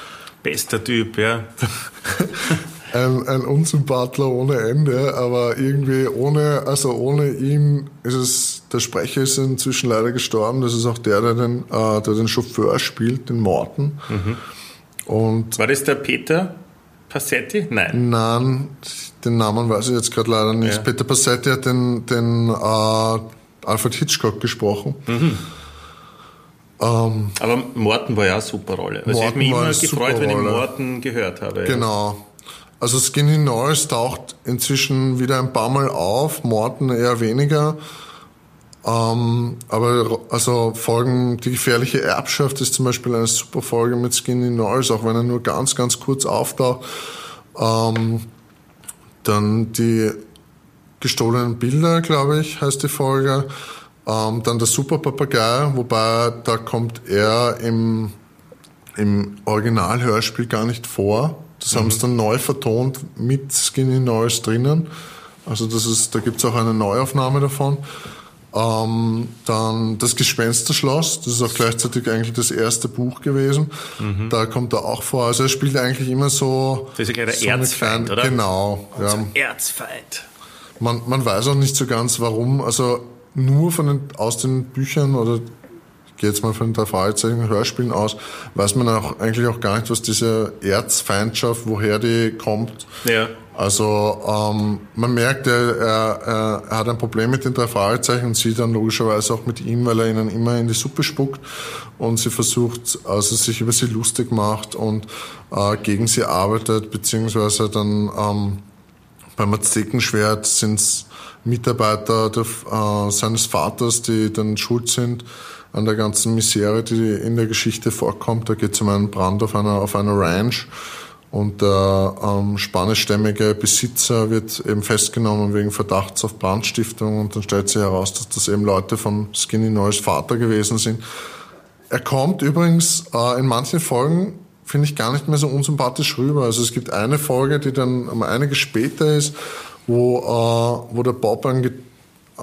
Bester Typ, ja. ein, ein Unsympathler ohne Ende, aber irgendwie ohne, also ohne ihn ist es, der Sprecher ist inzwischen leider gestorben. Das ist auch der, der den, äh, der den Chauffeur spielt, den Morten. Und War das der Peter Passetti? Nein. Nein, den Namen weiß ich jetzt gerade leider nicht. Ja. Peter Passetti hat den, den äh, Alfred Hitchcock gesprochen. Aber Morten war ja eine super Rolle. Also ich habe mich immer gefreut, super wenn ich Rolle. Morten gehört habe. Genau. Also Skinny Norris taucht inzwischen wieder ein paar Mal auf, Morton eher weniger. Ähm, aber also Folgen, die gefährliche Erbschaft ist zum Beispiel eine super Folge mit Skinny Norris, auch wenn er nur ganz, ganz kurz auftaucht. Ähm, dann die gestohlenen Bilder, glaube ich, heißt die Folge. Ähm, dann der Super Papagei, wobei da kommt er im, im Originalhörspiel gar nicht vor. Das haben sie dann neu vertont mit Skinny Norris drinnen. Also das ist, da gibt's auch eine Neuaufnahme davon. Ähm, dann das Gespensterschloss, das ist auch gleichzeitig eigentlich das erste Buch gewesen. Da kommt er auch vor. Also er spielt eigentlich immer so. Das ist ja gleich der so Erzfeind, kleine- oder? Genau. Ja. Erzfeind. Man, man weiß auch nicht so ganz, warum. Also nur von den, aus den Büchern oder gehe jetzt mal von den drei Fragezeichen Hörspielen aus, weiß man auch eigentlich auch gar nicht, was diese Erzfeindschaft, woher die kommt. Ja. Also ähm, man merkt, er, er, er hat ein Problem mit den drei Fragezeichen und sie dann logischerweise auch mit ihm, weil er ihnen immer in die Suppe spuckt und sie versucht, also sich über sie lustig macht und äh, gegen sie arbeitet, beziehungsweise dann ähm, beim Aztekenschwert sind es Mitarbeiter der, äh, seines Vaters, die dann schuld sind an der ganzen Misere, die in der Geschichte vorkommt. Da geht es um einen Brand auf einer, auf einer Ranch und der ähm, spanischstämmige Besitzer wird eben festgenommen wegen Verdachts auf Brandstiftung und dann stellt sich heraus, dass das eben Leute von Skinny Norris Vater gewesen sind. Er kommt übrigens äh, in manchen Folgen, finde ich, gar nicht mehr so unsympathisch rüber. Also es gibt eine Folge, die dann um einiges später ist, wo, äh, wo der Bob äh,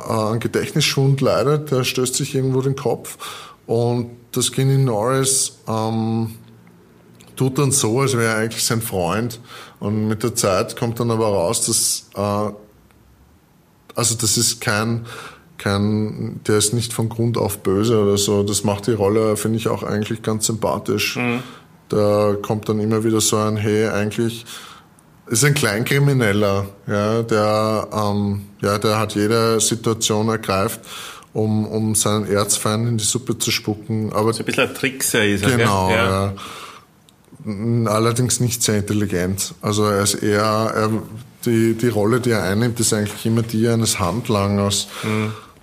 an Gedächtnisschwund leidet. Der stößt sich irgendwo den Kopf und das Skinny Norris ähm, tut dann so, als wäre er eigentlich sein Freund. Und mit der Zeit kommt dann aber raus, dass äh, also das ist kein, kein, der ist nicht von Grund auf böse oder so. Das macht die Rolle, finde ich, auch eigentlich ganz sympathisch. Da kommt dann immer wieder so ein, hey, eigentlich ist ein Kleinkrimineller, ja, der, ähm, ja, der hat jede Situation ergreift, um, um seinen Erzfeind in die Suppe zu spucken. Aber So ein bisschen ein Trickser ist er. Genau, gell? ja. Allerdings nicht sehr intelligent. Also er ist eher, er, die, die Rolle, die er einnimmt, ist eigentlich immer die eines Handlangers.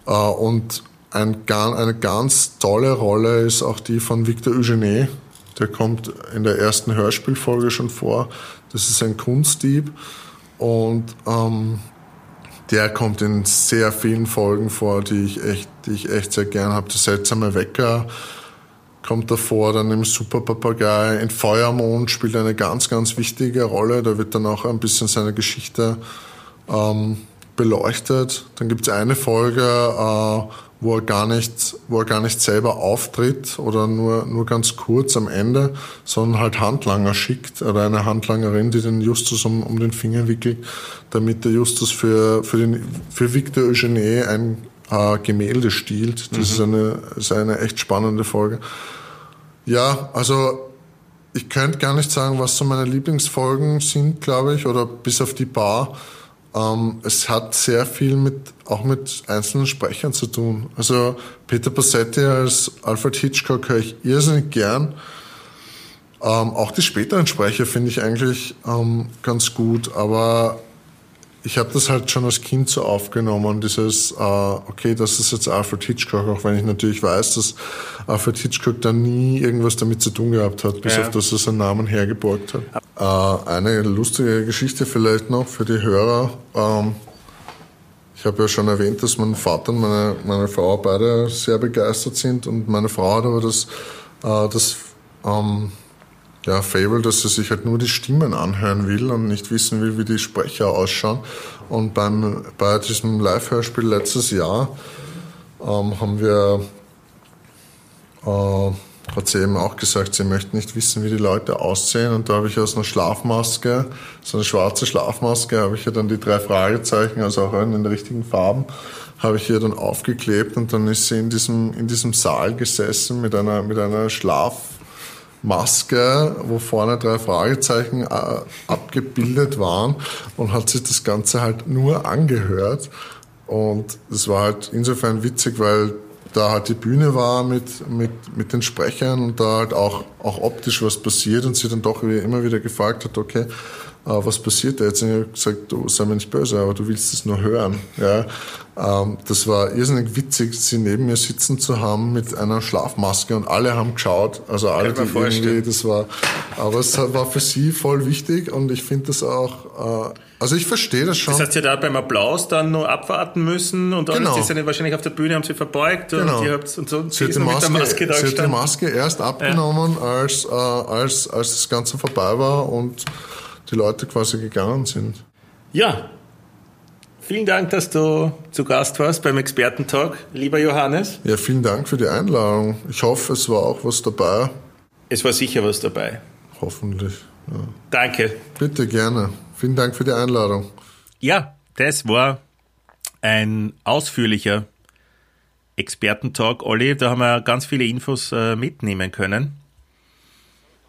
Äh, und ein, eine ganz tolle Rolle ist auch die von Victor Eugene. Der kommt in der ersten Hörspielfolge schon vor. Das ist ein Kunstdieb und ähm, der kommt in sehr vielen Folgen vor, die ich echt, die ich echt sehr gern habe. Der seltsame Wecker kommt davor, dann im Superpapagei, in Feuermond spielt eine ganz, ganz wichtige Rolle. Da wird dann auch ein bisschen seine Geschichte ähm, beleuchtet. Dann gibt es eine Folge, äh, wo er gar nicht, wo er gar nicht selber auftritt oder nur, nur ganz kurz am Ende, sondern halt Handlanger schickt oder eine Handlangerin, die den Justus um, um den Finger wickelt, damit der Justus für, für, den, für Victor Eugene ein äh, Gemälde stiehlt. Das mhm. ist, eine, ist eine echt spannende Folge. Ja, also ich könnte gar nicht sagen, was so meine Lieblingsfolgen sind, glaube ich, oder bis auf die Bar. Ähm, es hat sehr viel mit, auch mit einzelnen Sprechern zu tun. Also Peter Passetti als Alfred Hitchcock höre ich irrsinnig gern. Ähm, auch die späteren Sprecher finde ich eigentlich ähm, ganz gut, aber ich habe das halt schon als Kind so aufgenommen, dieses, äh, okay, das ist jetzt Alfred Hitchcock, auch wenn ich natürlich weiß, dass Alfred Hitchcock da nie irgendwas damit zu tun gehabt hat, bis ja. auf dass er seinen Namen hergeborgt hat. Äh, eine lustige Geschichte vielleicht noch für die Hörer. Ähm, ich habe ja schon erwähnt, dass mein Vater und meine, meine Frau beide sehr begeistert sind und meine Frau hat aber das, äh, das ähm, ja, Fable, dass sie sich halt nur die Stimmen anhören will und nicht wissen will, wie die Sprecher ausschauen. Und beim, bei diesem Live-Hörspiel letztes Jahr ähm, haben wir, äh, hat sie eben auch gesagt, sie möchte nicht wissen, wie die Leute aussehen. Und da habe ich aus einer Schlafmaske, so eine schwarze Schlafmaske, habe ich ja dann die drei Fragezeichen, also auch in den richtigen Farben, habe ich ihr dann aufgeklebt und dann ist sie in diesem, in diesem Saal gesessen mit einer, mit einer Schlaf, Maske, wo vorne drei Fragezeichen äh, abgebildet waren und hat sich das Ganze halt nur angehört. Und es war halt insofern witzig, weil da halt die Bühne war mit, mit, mit den Sprechern und da halt auch, auch optisch was passiert und sie dann doch immer wieder gefragt hat, okay, äh, was passiert da jetzt? Und ich habe gesagt, du sei mir nicht böse, aber du willst es nur hören. Ja, ähm, das war irrsinnig witzig, sie neben mir sitzen zu haben mit einer Schlafmaske und alle haben geschaut, also alle, die irgendwie, das war, aber es war für sie voll wichtig und ich finde das auch, äh, also ich verstehe das schon. Das heißt, sie hat da beim Applaus dann nur abwarten müssen und dann genau. ist sie wahrscheinlich auf der Bühne, haben sie verbeugt genau. und, ihr habt, und so. Sie, hat die Maske, Maske sie hat die Maske erst abgenommen, ja. als, äh, als, als das Ganze vorbei war und die Leute quasi gegangen sind. Ja, vielen Dank, dass du zu Gast warst beim Expertentalk, lieber Johannes. Ja, vielen Dank für die Einladung. Ich hoffe, es war auch was dabei. Es war sicher was dabei. Hoffentlich. Ja. Danke. Bitte gerne. Vielen Dank für die Einladung. Ja, das war ein ausführlicher Expertentalk, Olli. Da haben wir ganz viele Infos äh, mitnehmen können.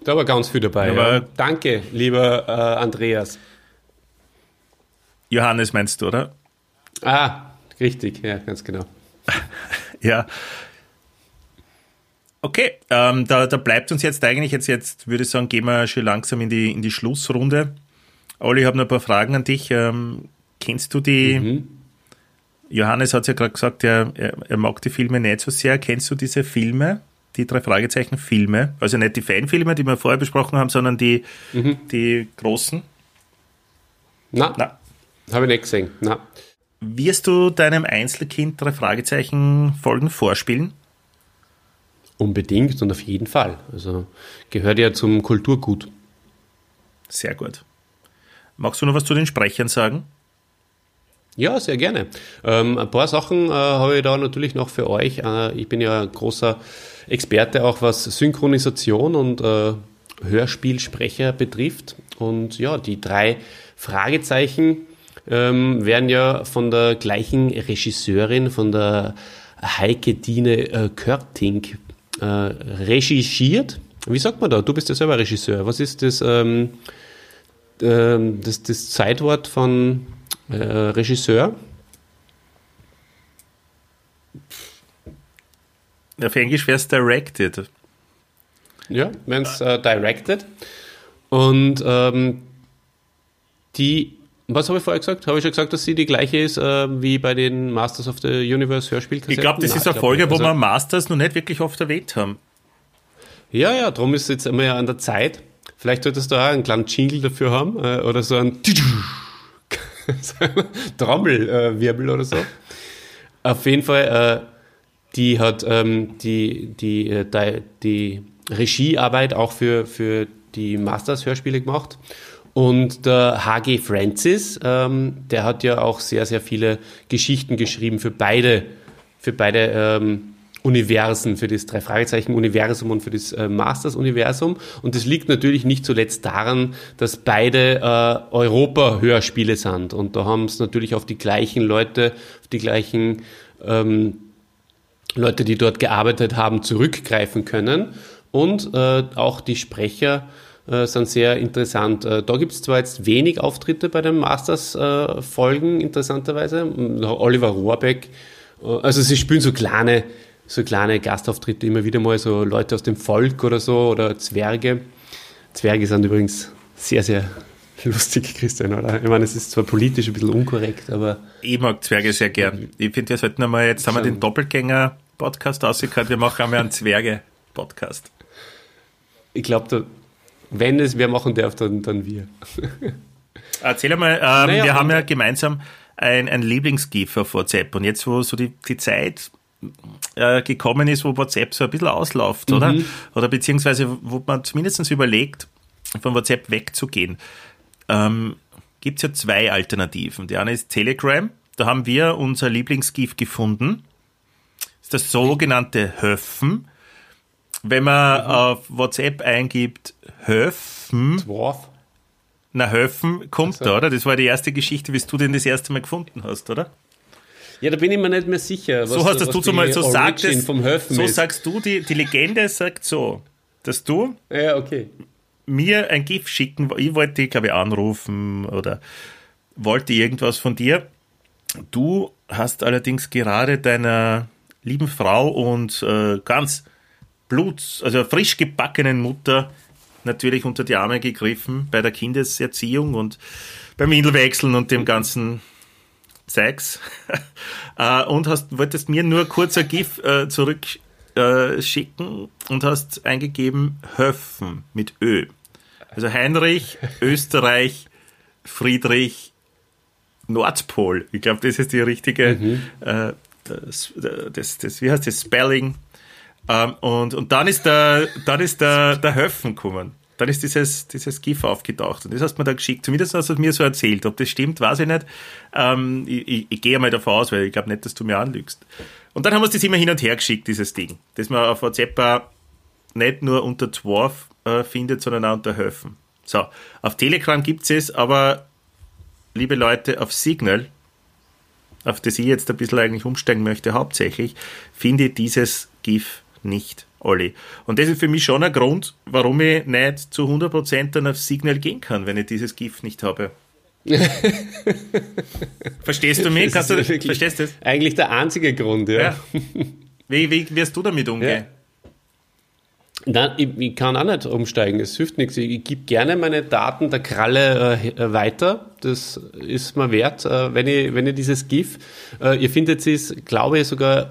Da war ganz viel dabei. Ja. Danke, lieber äh, Andreas. Johannes meinst du, oder? Ah, richtig, ja, ganz genau. ja. Okay, ähm, da, da bleibt uns jetzt eigentlich, jetzt, jetzt würde ich sagen, gehen wir schon langsam in die, in die Schlussrunde. Olli, ich habe noch ein paar Fragen an dich. Ähm, kennst du die, mhm. Johannes hat ja gerade gesagt, er, er, er, mag die Filme nicht so sehr. Kennst du diese Filme? die drei Fragezeichen Filme, also nicht die Fanfilme, die wir vorher besprochen haben, sondern die, mhm. die großen? Na, Na. habe ich nicht gesehen. Na. Wirst du deinem Einzelkind drei Fragezeichen Folgen vorspielen? Unbedingt und auf jeden Fall. Also gehört ja zum Kulturgut. Sehr gut. Magst du noch was zu den Sprechern sagen? Ja, sehr gerne. Ähm, ein paar Sachen äh, habe ich da natürlich noch für euch. Äh, ich bin ja ein großer Experte auch was Synchronisation und äh, Hörspielsprecher betrifft. Und ja, die drei Fragezeichen ähm, werden ja von der gleichen Regisseurin, von der Heike Dine äh, Körting, äh, regischiert. Wie sagt man da? Du bist ja selber Regisseur. Was ist das, ähm, das, das Zeitwort von äh, Regisseur? Auf Englisch wäre es directed. Ja, wenn es äh, directed. Und ähm, die Was habe ich vorher gesagt? Habe ich schon gesagt, dass sie die gleiche ist äh, wie bei den Masters of the Universe Hörspielkassetten? Ich glaube, das Nein, ist eine Folge, nicht. wo Also- wir Masters noch nicht wirklich oft erwähnt haben. Ja, ja, darum ist es jetzt immer ja an der Zeit. Vielleicht solltest du auch einen kleinen Jingle dafür haben äh, oder so ein Trommelwirbel oder so. Auf jeden Fall, äh, die hat ähm, die, die, äh, die, die Regiearbeit auch für, für die Masters-Hörspiele gemacht. Und der H.G. Francis, ähm, der hat ja auch sehr, sehr viele Geschichten geschrieben für beide, für beide ähm, Universen, für das Drei-Fragezeichen-Universum und für das äh, Masters-Universum. Und das liegt natürlich nicht zuletzt daran, dass beide äh, Europa-Hörspiele sind. Und da haben es natürlich auf die gleichen Leute, auf die gleichen ähm, Leute, die dort gearbeitet haben, zurückgreifen können. Und äh, auch die Sprecher äh, sind sehr interessant. Äh, da gibt es zwar jetzt wenig Auftritte bei den Masters-Folgen, interessanterweise. Oliver Rohrbeck, äh, also sie spielen so kleine, so kleine Gastauftritte immer wieder mal, so Leute aus dem Volk oder so oder Zwerge. Zwerge sind übrigens sehr, sehr lustig, Christian, oder? Ich meine, es ist zwar politisch ein bisschen unkorrekt, aber Ich mag Zwerge sehr gern. Ich finde, wir sollten einmal, jetzt haben wir den Doppelgänger-Podcast ausgehört, wir machen einmal einen Zwerge-Podcast. ich glaube, wenn es wer machen darf, dann, dann wir. Erzähl einmal, ähm, Naja, wir haben ja gemeinsam ein, ein Lieblingsgif auf WhatsApp und jetzt, wo so die, die Zeit äh, gekommen ist, wo WhatsApp so ein bisschen ausläuft, oder? Mhm. Oder beziehungsweise, wo man zumindest überlegt, von WhatsApp wegzugehen, ähm, gibt es ja zwei Alternativen. Die eine ist Telegram, da haben wir unser Lieblingsgif gefunden. Das ist das sogenannte Höffen. Wenn man Mhm. auf WhatsApp eingibt, Höffen, Dwarf? na, Höfen kommt Ach so. da, oder? Das war die erste Geschichte, wie du den das erste Mal gefunden hast, oder? Ja, da bin ich mir nicht mehr sicher. Was, so hast du so die mal, so Origin sagt es, vom Höfen so ist. sagst du, die, die Legende sagt so, dass du Ja, okay. mir ein GIF schicken, ich wollte dich, glaube ich, anrufen oder wollte irgendwas von dir. Du hast allerdings gerade deiner lieben Frau und äh, ganz blut, also frisch gebackenen Mutter natürlich unter die Arme gegriffen bei der Kindeserziehung und beim Windelwechseln und dem ganzen Zeugs. äh, und hast, wolltest mir nur kurz ein GIF äh, zurückschicken äh, schicken und hast eingegeben Höffen mit Ö. Also Heinrich, Österreich, Friedrich, Nordpol. Ich glaube, das ist die richtige, äh, das, das, das, wie heißt das, Spelling. Ähm, und, und dann ist der, dann ist der, der Höffen gekommen. Dann ist dieses, dieses GIF aufgetaucht und das hast du mir da geschickt. Zumindest hast du es mir so erzählt. Ob das stimmt, weiß ich nicht. Ähm, ich, ich, ich gehe mal davon aus, weil ich glaube nicht, dass du mir anlügst. Und dann haben wir es das immer hin und her geschickt, dieses Ding. Das man auf WhatsApp nicht nur unter Dwarf äh, findet, sondern auch unter Höfen. So, auf Telegram gibt es, aber liebe Leute, auf Signal, auf das ich jetzt ein bisschen eigentlich umsteigen möchte, hauptsächlich, finde ich dieses GIF nicht, Olli. Und das ist für mich schon ein Grund, warum ich nicht zu 100% dann auf Signal gehen kann, wenn ich dieses GIF nicht habe. Verstehst du mich? Das Kannst du, verstehst du das? Eigentlich der einzige Grund, ja. Ja. Wie, wie wirst du damit umgehen? Nein, ich, ich kann auch nicht umsteigen, es hilft nichts. Ich, ich gebe gerne meine Daten der Kralle äh, weiter. Das ist mir wert, äh, wenn, ich, wenn ihr dieses GIF, äh, ihr findet es, glaube ich, sogar,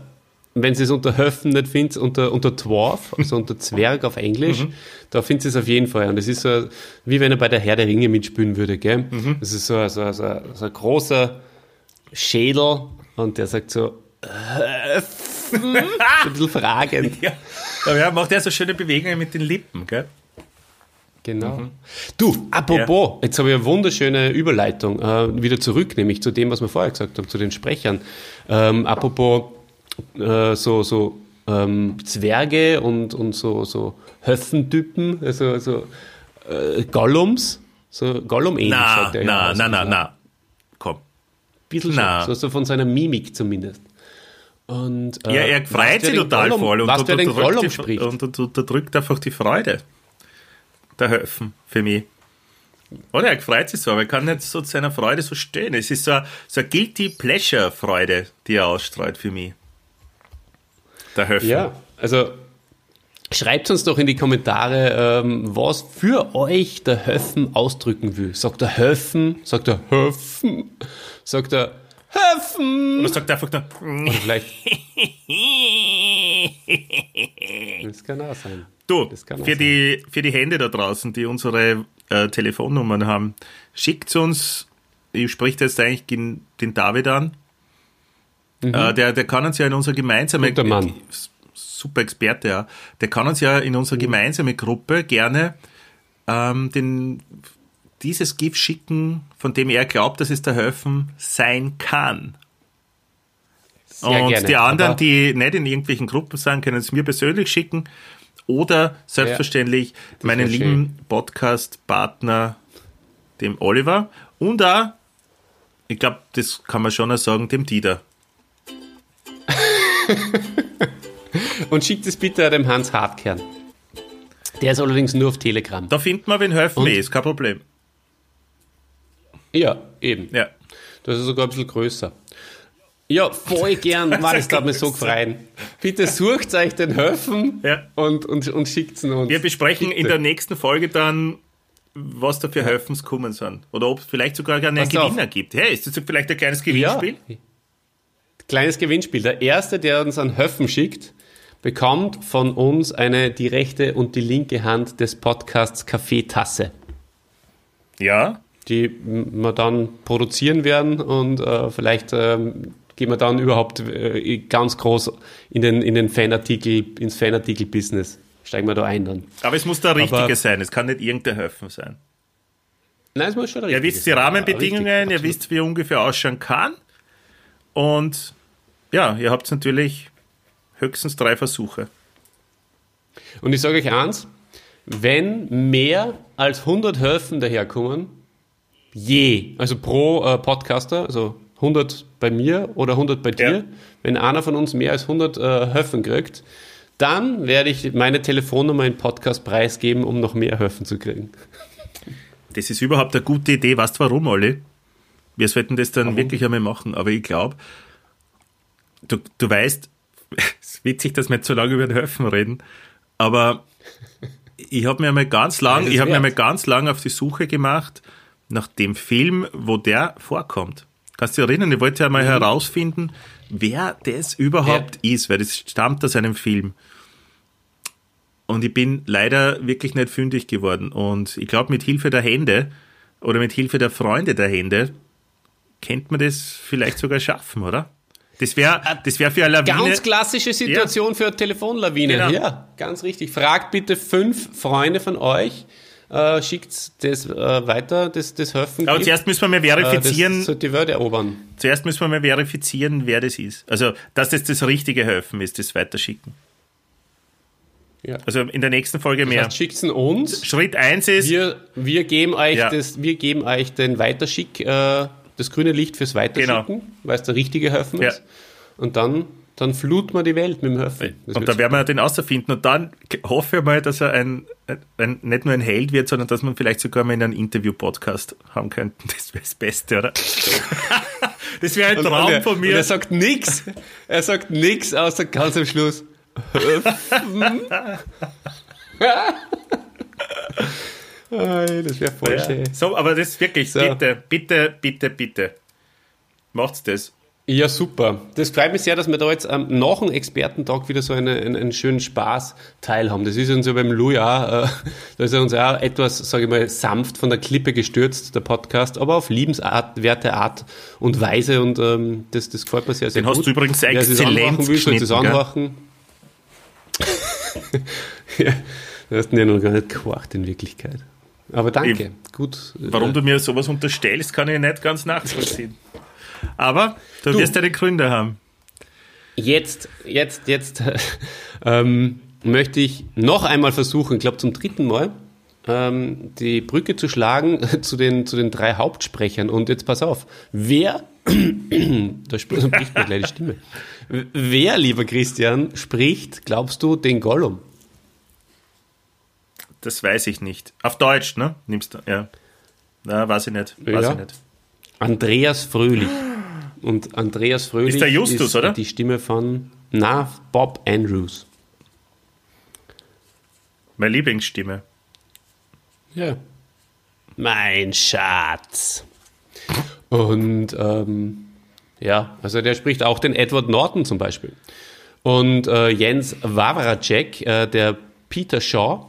wenn ihr es unter Höfen nicht findet, unter, unter Dwarf, also unter Zwerg auf Englisch, da findet ihr es auf jeden Fall. Und das ist so, wie wenn er bei der Herr der Ringe mitspielen würde. Gell? Das ist so, so, so, so ein großer Schädel und der sagt so, so ein bisschen fragend. Ja. Aber ja, macht er so schöne Bewegungen mit den Lippen, gell? Genau. Du, apropos, jetzt habe ich eine wunderschöne Überleitung äh, wieder zurück, nämlich zu dem, was wir vorher gesagt haben, zu den Sprechern. Ähm, apropos äh, so, so ähm, Zwerge und, und so, so Höfentypen, also so äh, Gollums, so Gollum-ähnlich Na, na, aus, na, na, also na. Komm. Bisschen na. schon, so, so von seiner Mimik zumindest. Und, äh, Ja, er freut sich total Gollum- voll und was unterdrückt, Gollum spricht. und und unterdrückt einfach die Freude. Der Höfen für mich. Oder er freut sich so, aber er kann nicht so zu seiner Freude so stehen. Es ist so eine, so eine guilty pleasure Freude, die er ausstrahlt für mich. Der Höfen. Ja, also Schreibt uns doch in die Kommentare, ähm, was für euch der Höffen ausdrücken will. Sagt er Höffen? Sagt er Höffen? Sagt er Höffen? Oder sagt er einfach nur. Oder vielleicht. das kann auch sein. Du, für sein. die, für die Hände da draußen, die unsere äh, Telefonnummern haben, schickt uns, ich spreche jetzt eigentlich den David an, äh, der, der kann uns ja in unsere gemeinsame, Mhm. Guter Mann. super Experte, ja, der kann uns ja in unsere gemeinsame Gruppe gerne ähm, den, dieses GIF schicken, von dem er glaubt, dass es der Höfen sein kann. Sehr und gerne. die anderen, die nicht in irgendwelchen Gruppen sind, können es mir persönlich schicken oder selbstverständlich meinen wär lieben Podcast-Partner, dem Oliver und auch, ich glaube, das kann man schon auch sagen, dem Dieter. Und schickt es bitte dem Hans Hartkern. Der ist allerdings nur auf Telegram. Da findet man, wen helfen will, ist kein Problem. Ja, eben. Ja. Das ist sogar ein bisschen größer. Ja, voll gern. Mann, das hat mich so gefreut. Bitte sucht euch den Höfen Ja. und, und, und schickt es uns. Wir besprechen in Bitte. der nächsten Folge dann, was da für Höfens kommen sind. Oder ob es vielleicht sogar einen Pass auf. Gewinner gibt. Hey, ist das vielleicht ein kleines ja. Kleines Gewinnspiel. Der Erste, der uns einen Höfen schickt, bekommt von uns eine die rechte und die linke Hand des Podcasts Kaffeetasse, Ja. die wir dann produzieren werden und äh, vielleicht ähm, gehen wir dann überhaupt äh, ganz groß in den, in den Fanartikel, ins Fanartikel-Business. Steigen wir da ein dann. Aber es muss der richtige Aber- sein. Es kann nicht irgendein Höfen sein. Nein, es muss schon der Ihr richtige wisst die sein. Ja, Rahmenbedingungen, richtig, ihr wisst, wie er ungefähr ausschauen kann. Und ja, ihr habt natürlich höchstens drei Versuche. Und ich sage euch eins, wenn mehr als 100 Höfen daherkommen, je, also pro äh, Podcaster, also 100 bei mir oder 100 bei dir, Ja. wenn einer von uns mehr als 100 äh, Höfen kriegt, dann werde ich meine Telefonnummer in Podcast preisgeben, um noch mehr Höfen zu kriegen. Das ist überhaupt eine gute Idee. Weißt du warum, Olli? Wir sollten das dann wirklich einmal machen. Aber ich glaube, du, du weißt, es ist witzig, dass wir jetzt so lange über den Höfen reden, aber ich habe mir mal ganz lang, Ja, ich habe mir wert. mal ganz lang auf die Suche gemacht nach dem Film, wo der vorkommt. Kannst du dich erinnern? Ich wollte ja mal Mhm. herausfinden, wer das überhaupt ist, weil das stammt aus einem Film. Und ich bin leider wirklich nicht fündig geworden. Und ich glaube, mit Hilfe der Hände oder mit Hilfe der Freunde der Hände könnte man das vielleicht sogar schaffen, oder? Das wäre das wär für eine Lawine. Ganz klassische Situation für eine Telefonlawine. Genau. Ja, ganz richtig. Fragt bitte fünf Freunde von euch, äh, schickt das äh, weiter, das, das Höfen. Aber gibt. zuerst müssen wir mal Äh, verifizieren, Das sollte die Welt erobern. zuerst müssen wir mal verifizieren, wer das ist. Also, dass das das richtige Helfen ist, das weiterschicken. Ja. Also in der nächsten Folge Das mehr. heißt, schickt's uns. Schritt eins ist, Wir, wir, geben euch Ja. das, wir geben euch den Weiterschick, äh, das grüne Licht fürs Weiterschicken, Genau. weil es der richtige Höfen Ja. ist. Und dann, dann fluten wir die Welt mit dem Höfen. Das und da werden wir den außerfinden. Und dann hoffe ich mal, dass er ein, ein, nicht nur ein Held wird, sondern dass man vielleicht sogar mal in einem Interview-Podcast haben könnten. Das wäre das Beste, oder? das wäre ein Und- Traum und er, von mir. er sagt nix. Er sagt nix, außer ganz am Schluss. Ei, das wäre voll Ja. schön. So, aber das ist wirklich, So. bitte, bitte, bitte, bitte. Macht's das. Ja, super. Das freut mich sehr, dass wir da jetzt ähm, nach dem Expertentag wieder so eine, einen, einen schönen Spaß teilhaben. Das ist uns ja beim Louis auch, äh, da ist er uns auch etwas, sage ich mal, sanft von der Klippe gestürzt, der Podcast, aber auf liebenswerte Art und Weise und ähm, das, das gefällt mir sehr, sehr Den gut. hast du übrigens sich's exzellent will, soll das anmachen. ja, du hast ihn ja noch gar nicht gehorcht in Wirklichkeit. Aber danke. Gut. Warum äh, du mir sowas unterstellst, kann ich nicht ganz nachvollziehen. Aber du, wirst deine Gründe haben. Jetzt, jetzt, jetzt ähm, möchte ich noch einmal versuchen, ich glaube zum dritten Mal, ähm, die Brücke zu schlagen zu den, zu den drei Hauptsprechern. Und jetzt pass auf, wer, da sp- bricht mir gleich die Stimme, wer, lieber Christian, spricht, glaubst du, den Gollum? Das weiß ich nicht. Auf Deutsch, ne? Nimmst du, ja. Na, weiß ich nicht. Weiß Ja. ich nicht. Andreas Fröhlich. Und Andreas Fröhlich Ist der Justus, ist oder? die Stimme von, na, Bob Andrews. Meine Lieblingsstimme. Ja. Mein Schatz. Und ähm, ja, also der spricht auch den Edward Norton zum Beispiel. Und äh, Jens Wawracek, äh, der Peter Shaw,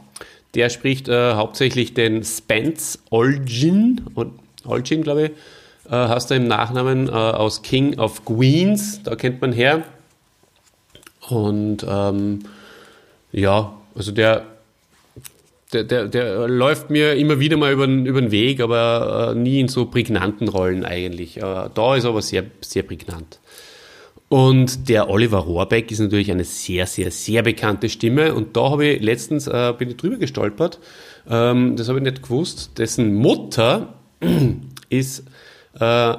der spricht äh, hauptsächlich den Spence Olgin, Olgin, glaube ich, äh, hast du im Nachnamen äh, aus King of Queens, da kennt man her. Und ähm, ja, also der, der, der, der läuft mir immer wieder mal über, über den Weg, aber äh, nie in so prägnanten Rollen eigentlich. Äh, da ist er aber sehr, sehr prägnant. Und der Oliver Rohrbeck ist natürlich eine sehr, sehr, sehr bekannte Stimme. Und da habe ich letztens, äh, bin ich drüber gestolpert, ähm, das habe ich nicht gewusst, dessen Mutter ist, äh,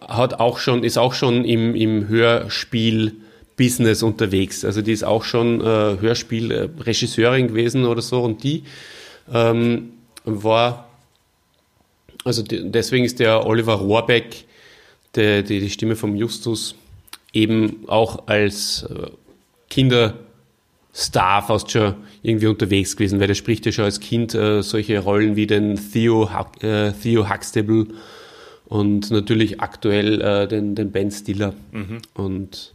hat auch schon, ist auch schon im, im Hörspiel Business unterwegs. Also die ist auch schon äh, Hörspielregisseurin gewesen oder so und die ähm, war, also die, deswegen ist der Oliver Rohrbeck, der, die, die Stimme vom Justus, eben auch als äh, Kinderstar fast schon irgendwie unterwegs gewesen, weil der spricht ja schon als Kind äh, solche Rollen wie den Theo, äh, Theo Huxtable und natürlich aktuell äh, den, den Ben Stiller. Mhm. Und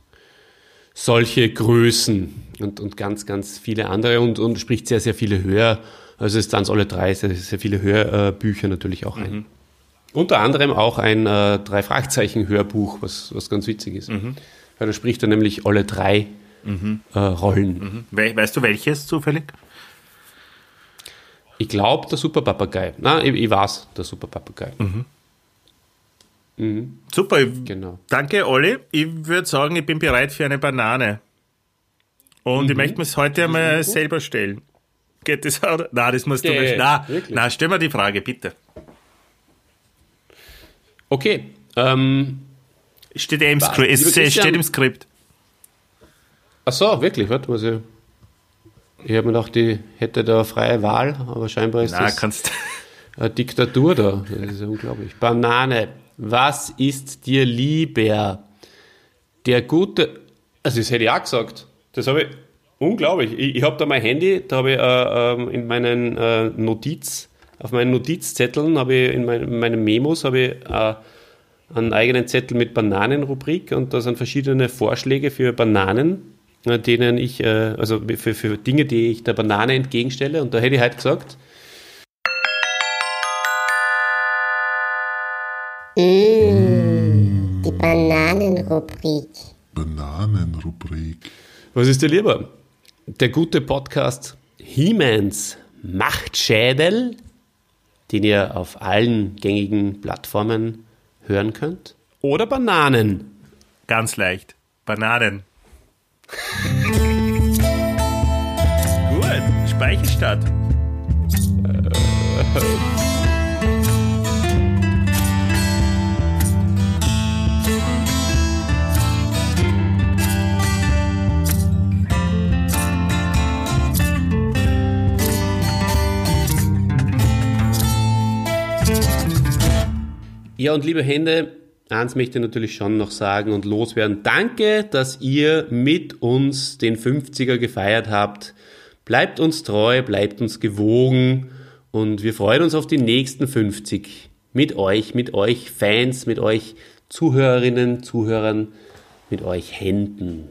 solche Größen und, und ganz, ganz viele andere und, und spricht sehr, sehr viele Hör, also es dann alle drei sehr, sehr viele Hörbücher natürlich auch ein. Mhm. Unter anderem auch ein äh, drei Fragezeichen Hörbuch, was, was ganz witzig ist. Mhm. Weil da spricht er nämlich alle drei mhm. äh, Rollen. Mhm. We weißt du welches zufällig? Ich glaube der Superpapagei. Na, ich, ich weiß, der Superpapagei. Mhm. Mhm. Super, genau. danke Olli. Ich würde sagen, ich bin bereit für eine Banane. Und mhm. ich möchte mir es heute einmal selber stellen. Geht das auch? Nein, das musst du nicht. Nein, nein, stell mir die Frage, bitte. Okay. Ähm, steht eh im Skript. Es steht im Skript. Ach so, wirklich? Warte, was ich. Ich habe mir gedacht, ich hätte da freie Wahl, aber scheinbar ist Nein, das kannst eine Diktatur da. Das ist unglaublich. Banane. Was ist dir lieber? Der gute, also das hätte ich auch gesagt. Das habe ich, unglaublich. Ich, ich habe da mein Handy, da habe ich äh, äh, in meinen äh, Notiz, auf meinen Notizzetteln habe ich, in, mein, in meinen Memos habe ich äh, einen eigenen Zettel mit Bananenrubrik und da sind verschiedene Vorschläge für Bananen, äh, denen ich, äh, also für, für Dinge, die ich der Banane entgegenstelle und da hätte ich halt gesagt, Mmh, die Bananenrubrik. Bananenrubrik. Was ist dir lieber? Der gute Podcast He-Mans Machtschädel, den ihr auf allen gängigen Plattformen hören könnt? Oder Bananen? Ganz leicht. Bananen. Gut, Speichelstadt. Ja, und liebe Hände, eins möchte ich natürlich schon noch sagen und loswerden. Danke, dass ihr mit uns den 50er gefeiert habt. Bleibt uns treu, bleibt uns gewogen und wir freuen uns auf die nächsten 50 mit euch, mit euch Fans, mit euch Zuhörerinnen, Zuhörern, mit euch Händen.